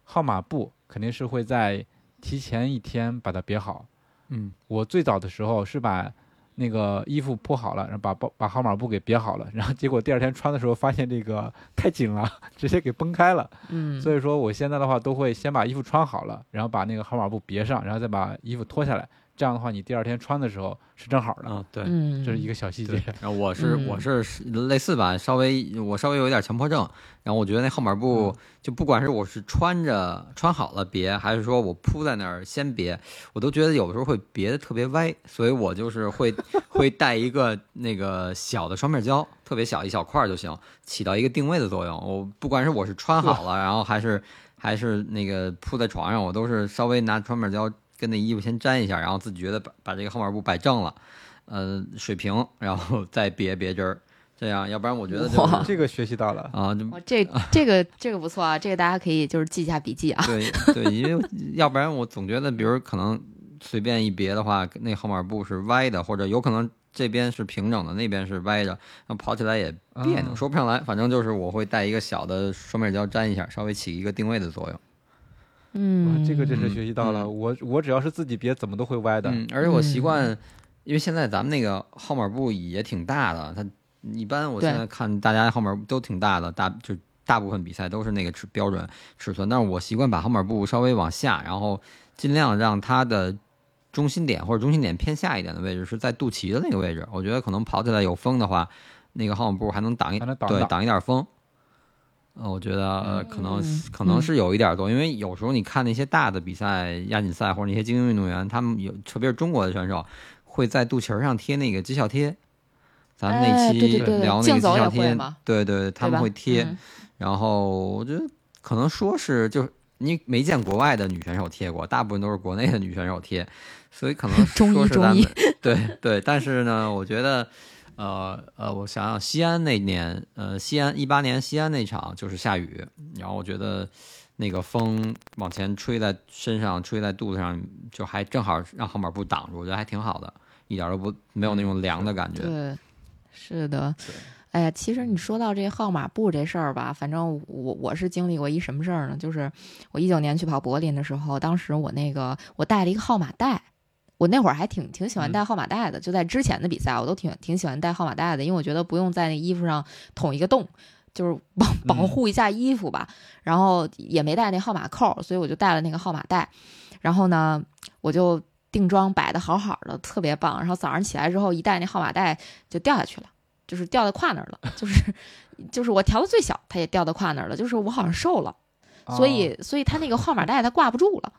号码布肯定是会在提前一天把它别好。嗯，我最早的时候是把那个衣服铺好了，然后把包把号码布给别好了，*laughs* 然后结果第二天穿的时候发现这个太紧了，*laughs* 直接给崩开了。嗯，所以说我现在的话都会先把衣服穿好了，然后把那个号码布别上，然后再把衣服脱下来。这样的话，你第二天穿的时候是正好的。啊，对，这是一个小细节。然后我是我是类似吧，稍微我稍微有一点强迫症。然后我觉得那号码布就不管是我是穿着穿好了别，还是说我铺在那儿先别，我都觉得有的时候会别的特别歪。所以我就是会 *laughs* 会带一个那个小的双面胶，特别小一小块就行，起到一个定位的作用。我不管是我是穿好了，然后还是还是那个铺在床上，我都是稍微拿双面胶。跟那衣服先粘一下，然后自己觉得把把这个号码布摆正了，呃，水平，然后再别别针儿，这样，要不然我觉得这个学习到了啊，这这个这个不错啊，这个大家可以就是记一下笔记啊。*laughs* 对对，因为要不然我总觉得，比如可能随便一别的话，那号码布是歪的，或者有可能这边是平整的，那边是歪的，那跑起来也别扭，说不上来。反正就是我会带一个小的双面胶粘一下，稍微起一个定位的作用。嗯，这个真是学习到了。我我只要是自己别，怎么都会歪的。嗯，而且我习惯，因为现在咱们那个号码布也挺大的，它一般我现在看大家号码都挺大的，大就大部分比赛都是那个尺标准尺寸。但是我习惯把号码布稍微往下，然后尽量让它的中心点或者中心点偏下一点的位置是在肚脐的那个位置。我觉得可能跑起来有风的话，那个号码布还能挡一对挡一点风。呃，我觉得呃，可能可能是有一点多，因为有时候你看那些大的比赛、亚锦赛或者那些精英运动员，他们有，特别是中国的选手，会在肚脐上贴那个绩效贴。咱们那期聊那个绩效贴，对对，他们会贴。然后我觉得可能说是，就你没见国外的女选手贴过，大部分都是国内的女选手贴，所以可能 *laughs* 说是咱们对对，但是呢，我觉得。呃呃，我想想，西安那年，呃，西安一八年西安那场就是下雨，然后我觉得那个风往前吹在身上，吹在肚子上，就还正好让号码布挡住，我觉得还挺好的，一点都不没有那种凉的感觉。对，是的。哎呀，其实你说到这号码布这事儿吧，反正我我是经历过一什么事儿呢？就是我一九年去跑柏林的时候，当时我那个我带了一个号码带。我那会儿还挺挺喜欢带号码带的，就在之前的比赛，我都挺挺喜欢带号码带的，因为我觉得不用在那衣服上捅一个洞，就是保保护一下衣服吧。然后也没带那号码扣，所以我就带了那个号码带。然后呢，我就定妆摆的好好的，特别棒。然后早上起来之后，一带那号码带就掉下去了，就是掉到胯那儿了，就是 *laughs* 就是我调的最小，它也掉到胯那儿了，就是我好像瘦了，所以所以它那个号码带它挂不住了。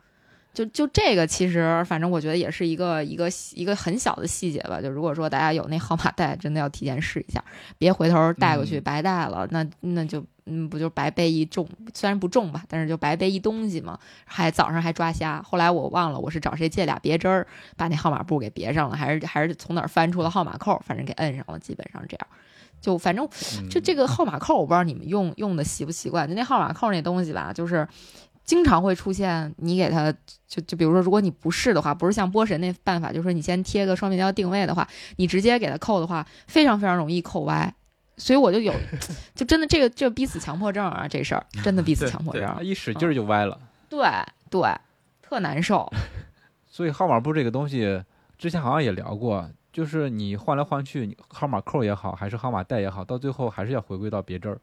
就就这个，其实反正我觉得也是一个一个一个很小的细节吧。就如果说大家有那号码带，真的要提前试一下，别回头带过去白带了。那那就嗯，不就白背一重，虽然不重吧，但是就白背一东西嘛。还早上还抓瞎。后来我忘了我是找谁借俩别针儿，把那号码布给别上了，还是还是从哪儿翻出了号码扣，反正给摁上了。基本上这样，就反正就这个号码扣，我不知道你们用用的习不习惯。就那号码扣那东西吧，就是。经常会出现，你给他就就比如说，如果你不是的话，不是像波神那办法，就是说你先贴个双面胶定位的话，你直接给他扣的话，非常非常容易扣歪。所以我就有，*laughs* 就真的这个这逼死强迫症啊，这事儿真的逼死强迫症，一使劲就歪了。对对，特难受。所以号码布这个东西，之前好像也聊过，就是你换来换去，号码扣也好，还是号码带也好，到最后还是要回归到别针儿。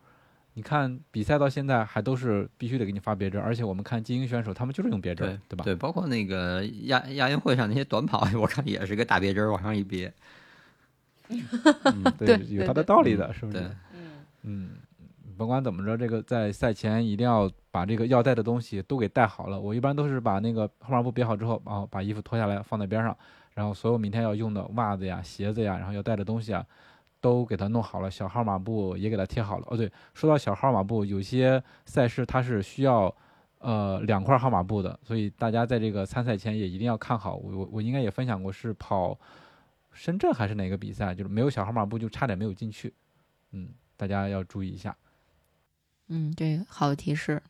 你看比赛到现在还都是必须得给你发别针，而且我们看精英选手他们就是用别针，对吧？对，包括那个亚亚运会上那些短跑，*laughs* 我看也是个大别针往上一别。*laughs* 对，有它的道理的，是不是？嗯嗯，甭管怎么着，这个在赛前一定要把这个要带的东西都给带好了。我一般都是把那个号码布别好之后，然后把衣服脱下来放在边上，然后所有明天要用的袜子呀、鞋子呀，然后要带的东西啊。都给他弄好了，小号码布也给他贴好了。哦，对，说到小号码布，有些赛事它是需要，呃，两块号码布的，所以大家在这个参赛前也一定要看好。我我我应该也分享过，是跑深圳还是哪个比赛，就是没有小号码布就差点没有进去。嗯，大家要注意一下。嗯，对，好提示。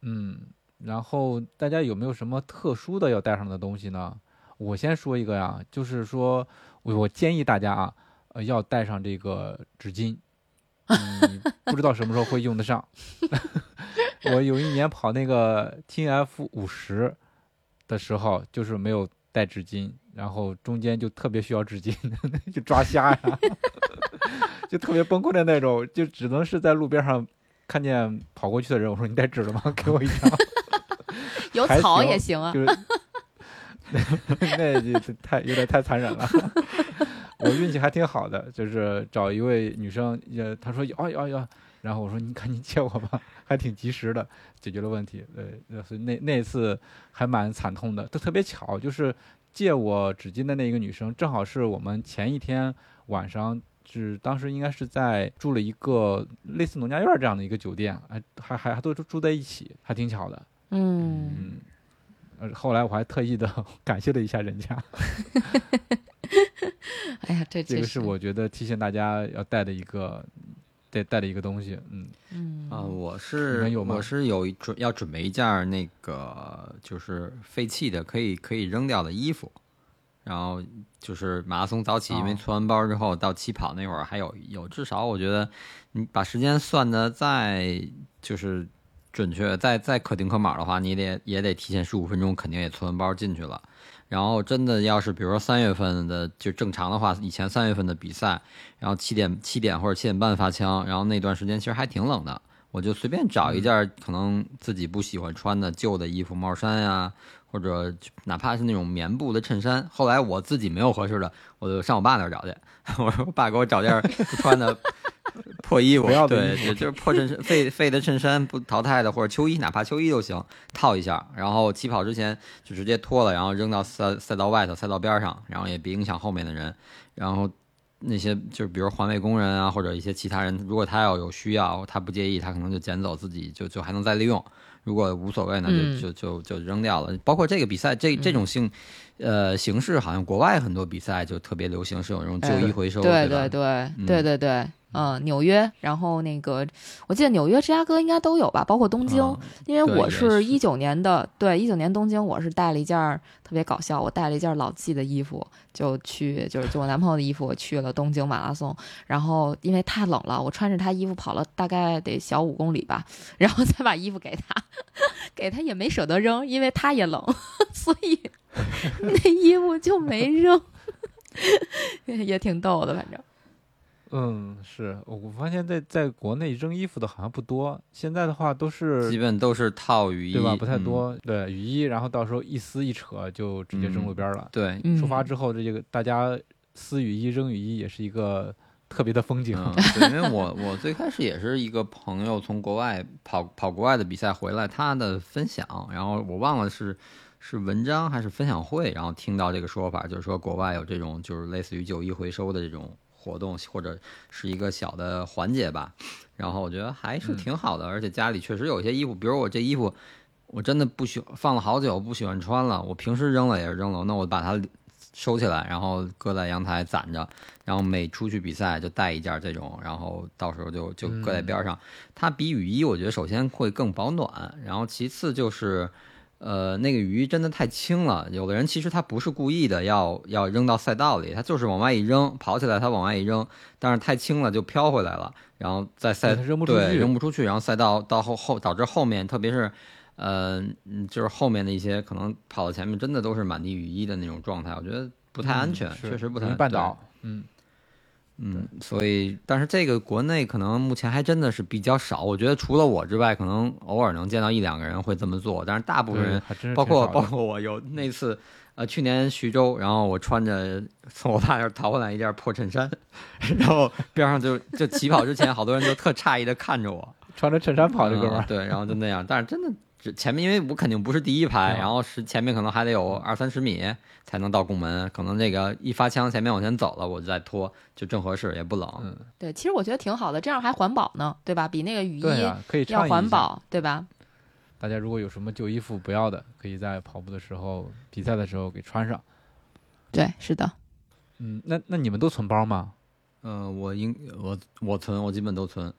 嗯，然后大家有没有什么特殊的要带上的东西呢？我先说一个呀，就是说我我建议大家啊。呃，要带上这个纸巾，嗯，不知道什么时候会用得上。*laughs* 我有一年跑那个 T F 五十的时候，就是没有带纸巾，然后中间就特别需要纸巾，*laughs* 就抓瞎呀，*laughs* 就特别崩溃的那种，就只能是在路边上看见跑过去的人，我说你带纸了吗？给我一张。有草也行啊。就是那就太有点太残忍了。我运气还挺好的，就是找一位女生，也她说要要要，然后我说你赶紧借我吧，*laughs* 还挺及时的解决了问题。对，所以那那次还蛮惨痛的。都特别巧，就是借我纸巾的那一个女生，正好是我们前一天晚上是当时应该是在住了一个类似农家院这样的一个酒店，还还还还都住在一起，还挺巧的。嗯嗯。呃，后来我还特意的 *laughs* 感谢了一下人家。*laughs* *laughs* 哎呀，这这个是我觉得提醒大家要带的一个带带的一个东西。嗯嗯啊，我是我是有准要准备一件那个就是废弃的可以可以扔掉的衣服，然后就是马拉松早起，因为存完包之后到起跑那会儿还有有至少我觉得你把时间算的再就是。准确，再再可丁可卯的话，你得也得提前十五分钟，肯定也存完包进去了。然后真的要是比如说三月份的就正常的话，以前三月份的比赛，然后七点七点或者七点半发枪，然后那段时间其实还挺冷的，我就随便找一件可能自己不喜欢穿的旧的衣服，帽衫呀，或者哪怕是那种棉布的衬衫。后来我自己没有合适的，我就上我爸那儿找去，*laughs* 我说爸给我找件不穿的。*laughs* 破衣服，对，就是破衬衫、废废的衬衫不淘汰的，或者秋衣，哪怕秋衣都行，套一下，然后起跑之前就直接脱了，然后扔到赛赛道外头、赛道边上，然后也别影响后面的人。然后那些就是比如环卫工人啊，或者一些其他人，如果他要有需要，他不介意，他可能就捡走，自己就就还能再利用。如果无所谓呢，就就就就扔掉了。包括这个比赛，这这种性呃形式，好像国外很多比赛就特别流行，是有这种旧衣回收，对对对对对对。嗯，纽约，然后那个，我记得纽约、芝加哥应该都有吧，包括东京。因为我是一九年的，对，一九年东京，我是带了一件特别搞笑，我带了一件老季的衣服，就去，就是就我男朋友的衣服，去了东京马拉松。然后因为太冷了，我穿着他衣服跑了大概得小五公里吧，然后再把衣服给他，*laughs* 给他也没舍得扔，因为他也冷，所以 *laughs* 那衣服就没扔，*laughs* 也挺逗的，反正。嗯，是我发现，在在国内扔衣服的好像不多。现在的话，都是基本都是套雨衣，对吧？不太多。对雨衣，然后到时候一撕一扯就直接扔路边了。对，出发之后，这个大家撕雨衣、扔雨衣也是一个特别的风景。*laughs* 对，因为我我最开始也是一个朋友从国外跑跑国外的比赛回来，他的分享，然后我忘了是是文章还是分享会，然后听到这个说法，就是说国外有这种就是类似于九一回收的这种。活动或者是一个小的环节吧，然后我觉得还是挺好的，而且家里确实有些衣服，比如我这衣服我真的不喜放了好久，不喜欢穿了，我平时扔了也是扔了，那我把它收起来，然后搁在阳台攒着，然后每出去比赛就带一件这种，然后到时候就就搁在边上。它比雨衣我觉得首先会更保暖，然后其次就是。呃，那个雨衣真的太轻了，有的人其实他不是故意的，要要扔到赛道里，他就是往外一扔，跑起来他往外一扔，但是太轻了就飘回来了，然后在赛扔不出去，扔不出去，然后赛道到后后导致后面，特别是，呃，就是后面的一些可能跑到前面真的都是满地雨衣的那种状态，我觉得不太安全，确实不太绊倒，嗯。嗯，所以，但是这个国内可能目前还真的是比较少。我觉得除了我之外，可能偶尔能见到一两个人会这么做，但是大部分人，包括包括我，有那次，呃，去年徐州，然后我穿着从我爸那儿淘回来一件破衬衫，*laughs* 然后边上就就起跑之前，好多人就特诧异的看着我，穿着衬衫跑的哥们儿，对，然后就那样，但是真的。前面因为我肯定不是第一排，然后是前面可能还得有二三十米才能到拱门，可能这个一发枪前面往前走了，我就再拖，就正合适，也不冷。嗯，对，其实我觉得挺好的，这样还环保呢，对吧？比那个雨衣可以要环保，对吧？大家如果有什么旧衣服不要的，可以在跑步的时候、比赛的时候给穿上。对，是的。嗯，那那你们都存包吗？嗯，我应我我存，我基本都存，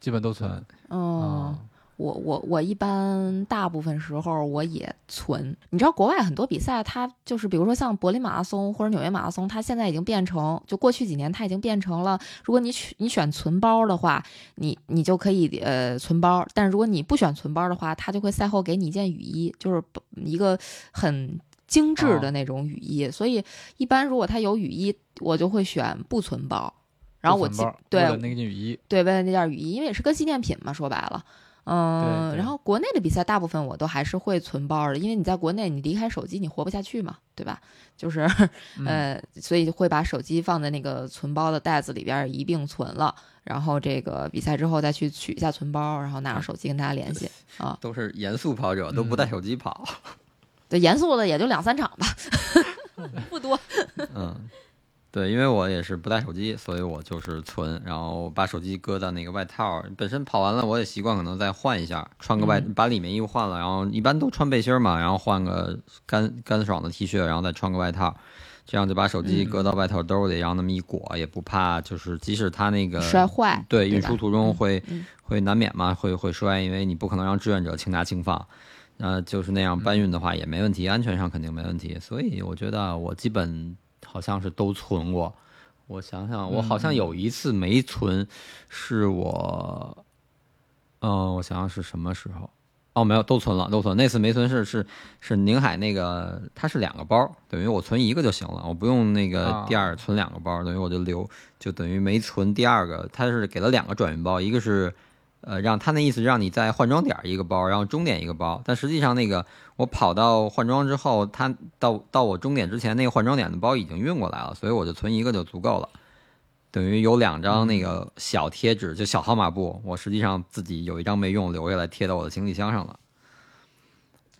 基本都存。哦。我我我一般大部分时候我也存，你知道国外很多比赛，它就是比如说像柏林马拉松或者纽约马拉松，它现在已经变成，就过去几年它已经变成了，如果你选你选存包的话，你你就可以呃存包，但是如果你不选存包的话，它就会赛后给你一件雨衣，就是一个很。精致的那种雨衣，所以一般如果它有雨衣，我就会选不存包。然后我对那件雨衣，对，为了那件雨衣，因为也是个纪念品嘛，说白了。嗯，然后国内的比赛大部分我都还是会存包的，因为你在国内你离开手机你活不下去嘛，对吧？就是呃，所以会把手机放在那个存包的袋子里边一并存了，然后这个比赛之后再去取一下存包，然后拿着手机跟大家联系 *laughs* 啊。都是严肃跑者，都不带手机跑。*laughs* 对，严肃的也就两三场吧，*laughs* 不多。嗯。对，因为我也是不带手机，所以我就是存，然后把手机搁在那个外套。本身跑完了，我也习惯可能再换一下，穿个外，把里面衣服换了，然后一般都穿背心嘛，然后换个干干爽的 T 恤，然后再穿个外套，这样就把手机搁到外套兜里，然后那么一裹，也不怕，就是即使它那个摔坏，对，运输途中？会会难免嘛，会会摔，因为你不可能让志愿者轻拿轻放，呃，就是那样搬运的话也没问题，安全上肯定没问题，所以我觉得我基本。好像是都存过，我想想，我好像有一次没存，是我，嗯，我想想是什么时候？哦，没有，都存了，都存。那次没存是是是宁海那个，它是两个包，等于我存一个就行了，我不用那个第二存两个包，等于我就留，就等于没存第二个。它是给了两个转运包，一个是。呃，让他那意思让你在换装点一个包，然后终点一个包。但实际上，那个我跑到换装之后，他到到我终点之前，那个换装点的包已经运过来了，所以我就存一个就足够了。等于有两张那个小贴纸，就小号码布，我实际上自己有一张没用，留下来贴到我的行李箱上了。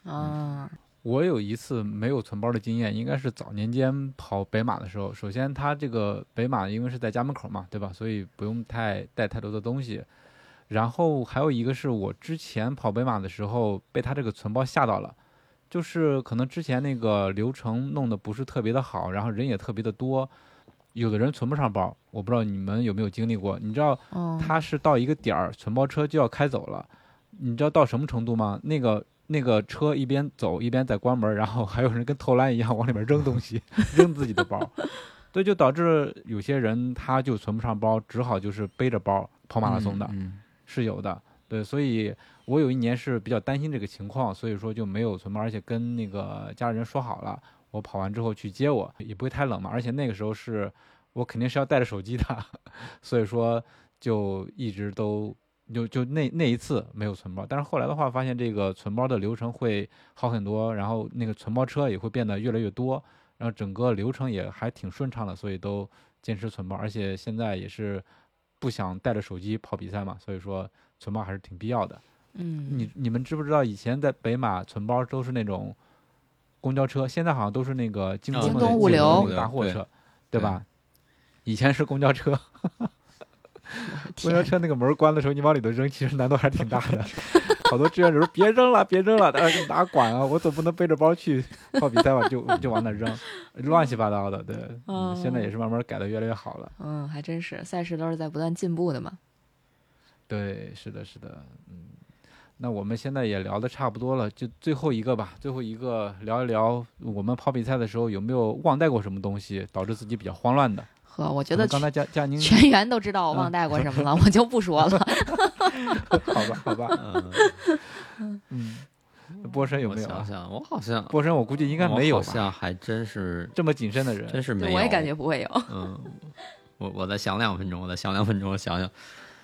啊，我有一次没有存包的经验，应该是早年间跑北马的时候。首先，它这个北马因为是在家门口嘛，对吧？所以不用太带太多的东西。然后还有一个是我之前跑北马的时候被他这个存包吓到了，就是可能之前那个流程弄得不是特别的好，然后人也特别的多，有的人存不上包，我不知道你们有没有经历过。你知道，他是到一个点儿，存包车就要开走了，你知道到什么程度吗？那个那个车一边走一边在关门，然后还有人跟投篮一样往里面扔东西，*laughs* 扔自己的包，对，就导致有些人他就存不上包，只好就是背着包跑马拉松的。是有的，对，所以我有一年是比较担心这个情况，所以说就没有存包，而且跟那个家里人说好了，我跑完之后去接我，也不会太冷嘛，而且那个时候是我肯定是要带着手机的，*laughs* 所以说就一直都就就那那一次没有存包，但是后来的话发现这个存包的流程会好很多，然后那个存包车也会变得越来越多，然后整个流程也还挺顺畅的，所以都坚持存包，而且现在也是。不想带着手机跑比赛嘛，所以说存包还是挺必要的。嗯，你你们知不知道以前在北马存包都是那种公交车，现在好像都是那个京东物流大货车，对吧？以前是公交车。*laughs* 公交车那个门关的时候，你往里头扔，其实难度还是挺大的。*laughs* 好多志愿者说：“别扔了，别扔了，*laughs* 哪管啊？我总不能背着包去跑比赛吧？就 *laughs* 就往那扔，乱七八糟的。”对，现在也是慢慢改的越来越好了。嗯，还真是，赛事都是在不断进步的嘛。对，是的，是的。嗯，那我们现在也聊的差不多了，就最后一个吧。最后一个聊一聊，我们跑比赛的时候有没有忘带过什么东西，导致自己比较慌乱的？呵，我觉得刚才佳佳宁全员都知道我忘带过 *laughs* 什么了，我就不说了。*laughs* 好吧，好吧，嗯嗯，波神有没有？想想，我好像波神，我估计应该没有，好像还真是这么谨慎的人，真是没有。我也感觉不会有。嗯，我我再想两分钟，我再想两分钟，我想想。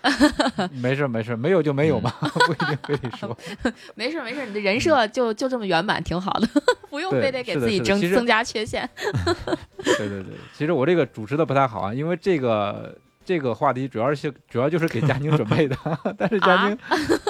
*laughs* 没事没事，没有就没有嘛，*laughs* 不一定非得说。*laughs* 没事没事，你的人设就就这么圆满，挺好的，不用非得给自己增增加缺陷。对对对，其实我这个主持的不太好啊，因为这个。这个话题主要是主要就是给佳宁准备的，*laughs* 但是佳宁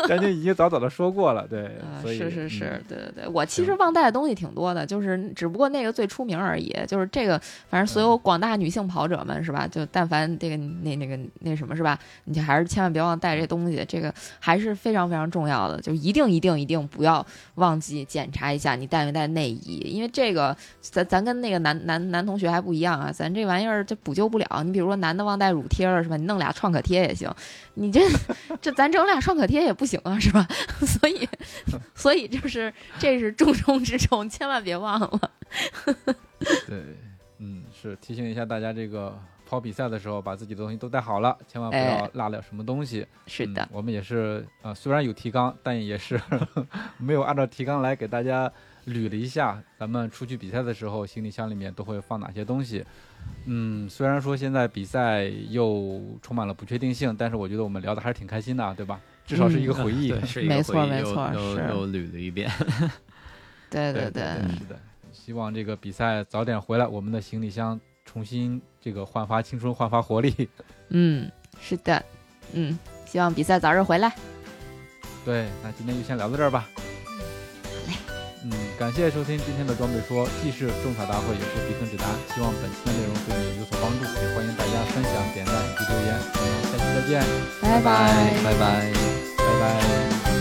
佳宁已经早早的说过了，对，是是是，对对对，我其实忘带的东西挺多的，就是只不过那个最出名而已，就是这个，反正所有广大女性跑者们是吧？就但凡这个那那个那什么是吧？你就还是千万别忘带这东西，这个还是非常非常重要的，就一定一定一定不要忘记检查一下你带没带内衣，因为这个咱咱跟那个男男男同学还不一样啊，咱这玩意儿就补救不了。你比如说男的忘带乳贴。是吧？你弄俩创可贴也行，你这这咱整俩创可贴也不行啊，是吧？*laughs* 所以所以就是这是重中之重，千万别忘了。*laughs* 对，嗯，是提醒一下大家，这个跑比赛的时候把自己的东西都带好了，千万不要落了什么东西。是的，我们也是呃，虽然有提纲，但也是 *laughs* 没有按照提纲来给大家捋了一下，咱们出去比赛的时候行李箱里面都会放哪些东西。嗯，虽然说现在比赛又充满了不确定性，但是我觉得我们聊的还是挺开心的，对吧？至少是一个回忆，*laughs* 是一个回忆，又又捋了一遍。*laughs* 对对对，是的。希望这个比赛早点回来，我们的行李箱重新这个焕发青春、焕发活力。*laughs* 嗯，是的，嗯，希望比赛早日回来。对，那今天就先聊到这儿吧。感谢收听今天的装备说，既是种草大会，也是避坑指南。希望本期的内容对你有所帮助，也欢迎大家分享、点赞以及留言。我们下期再见，拜拜，拜拜，拜拜。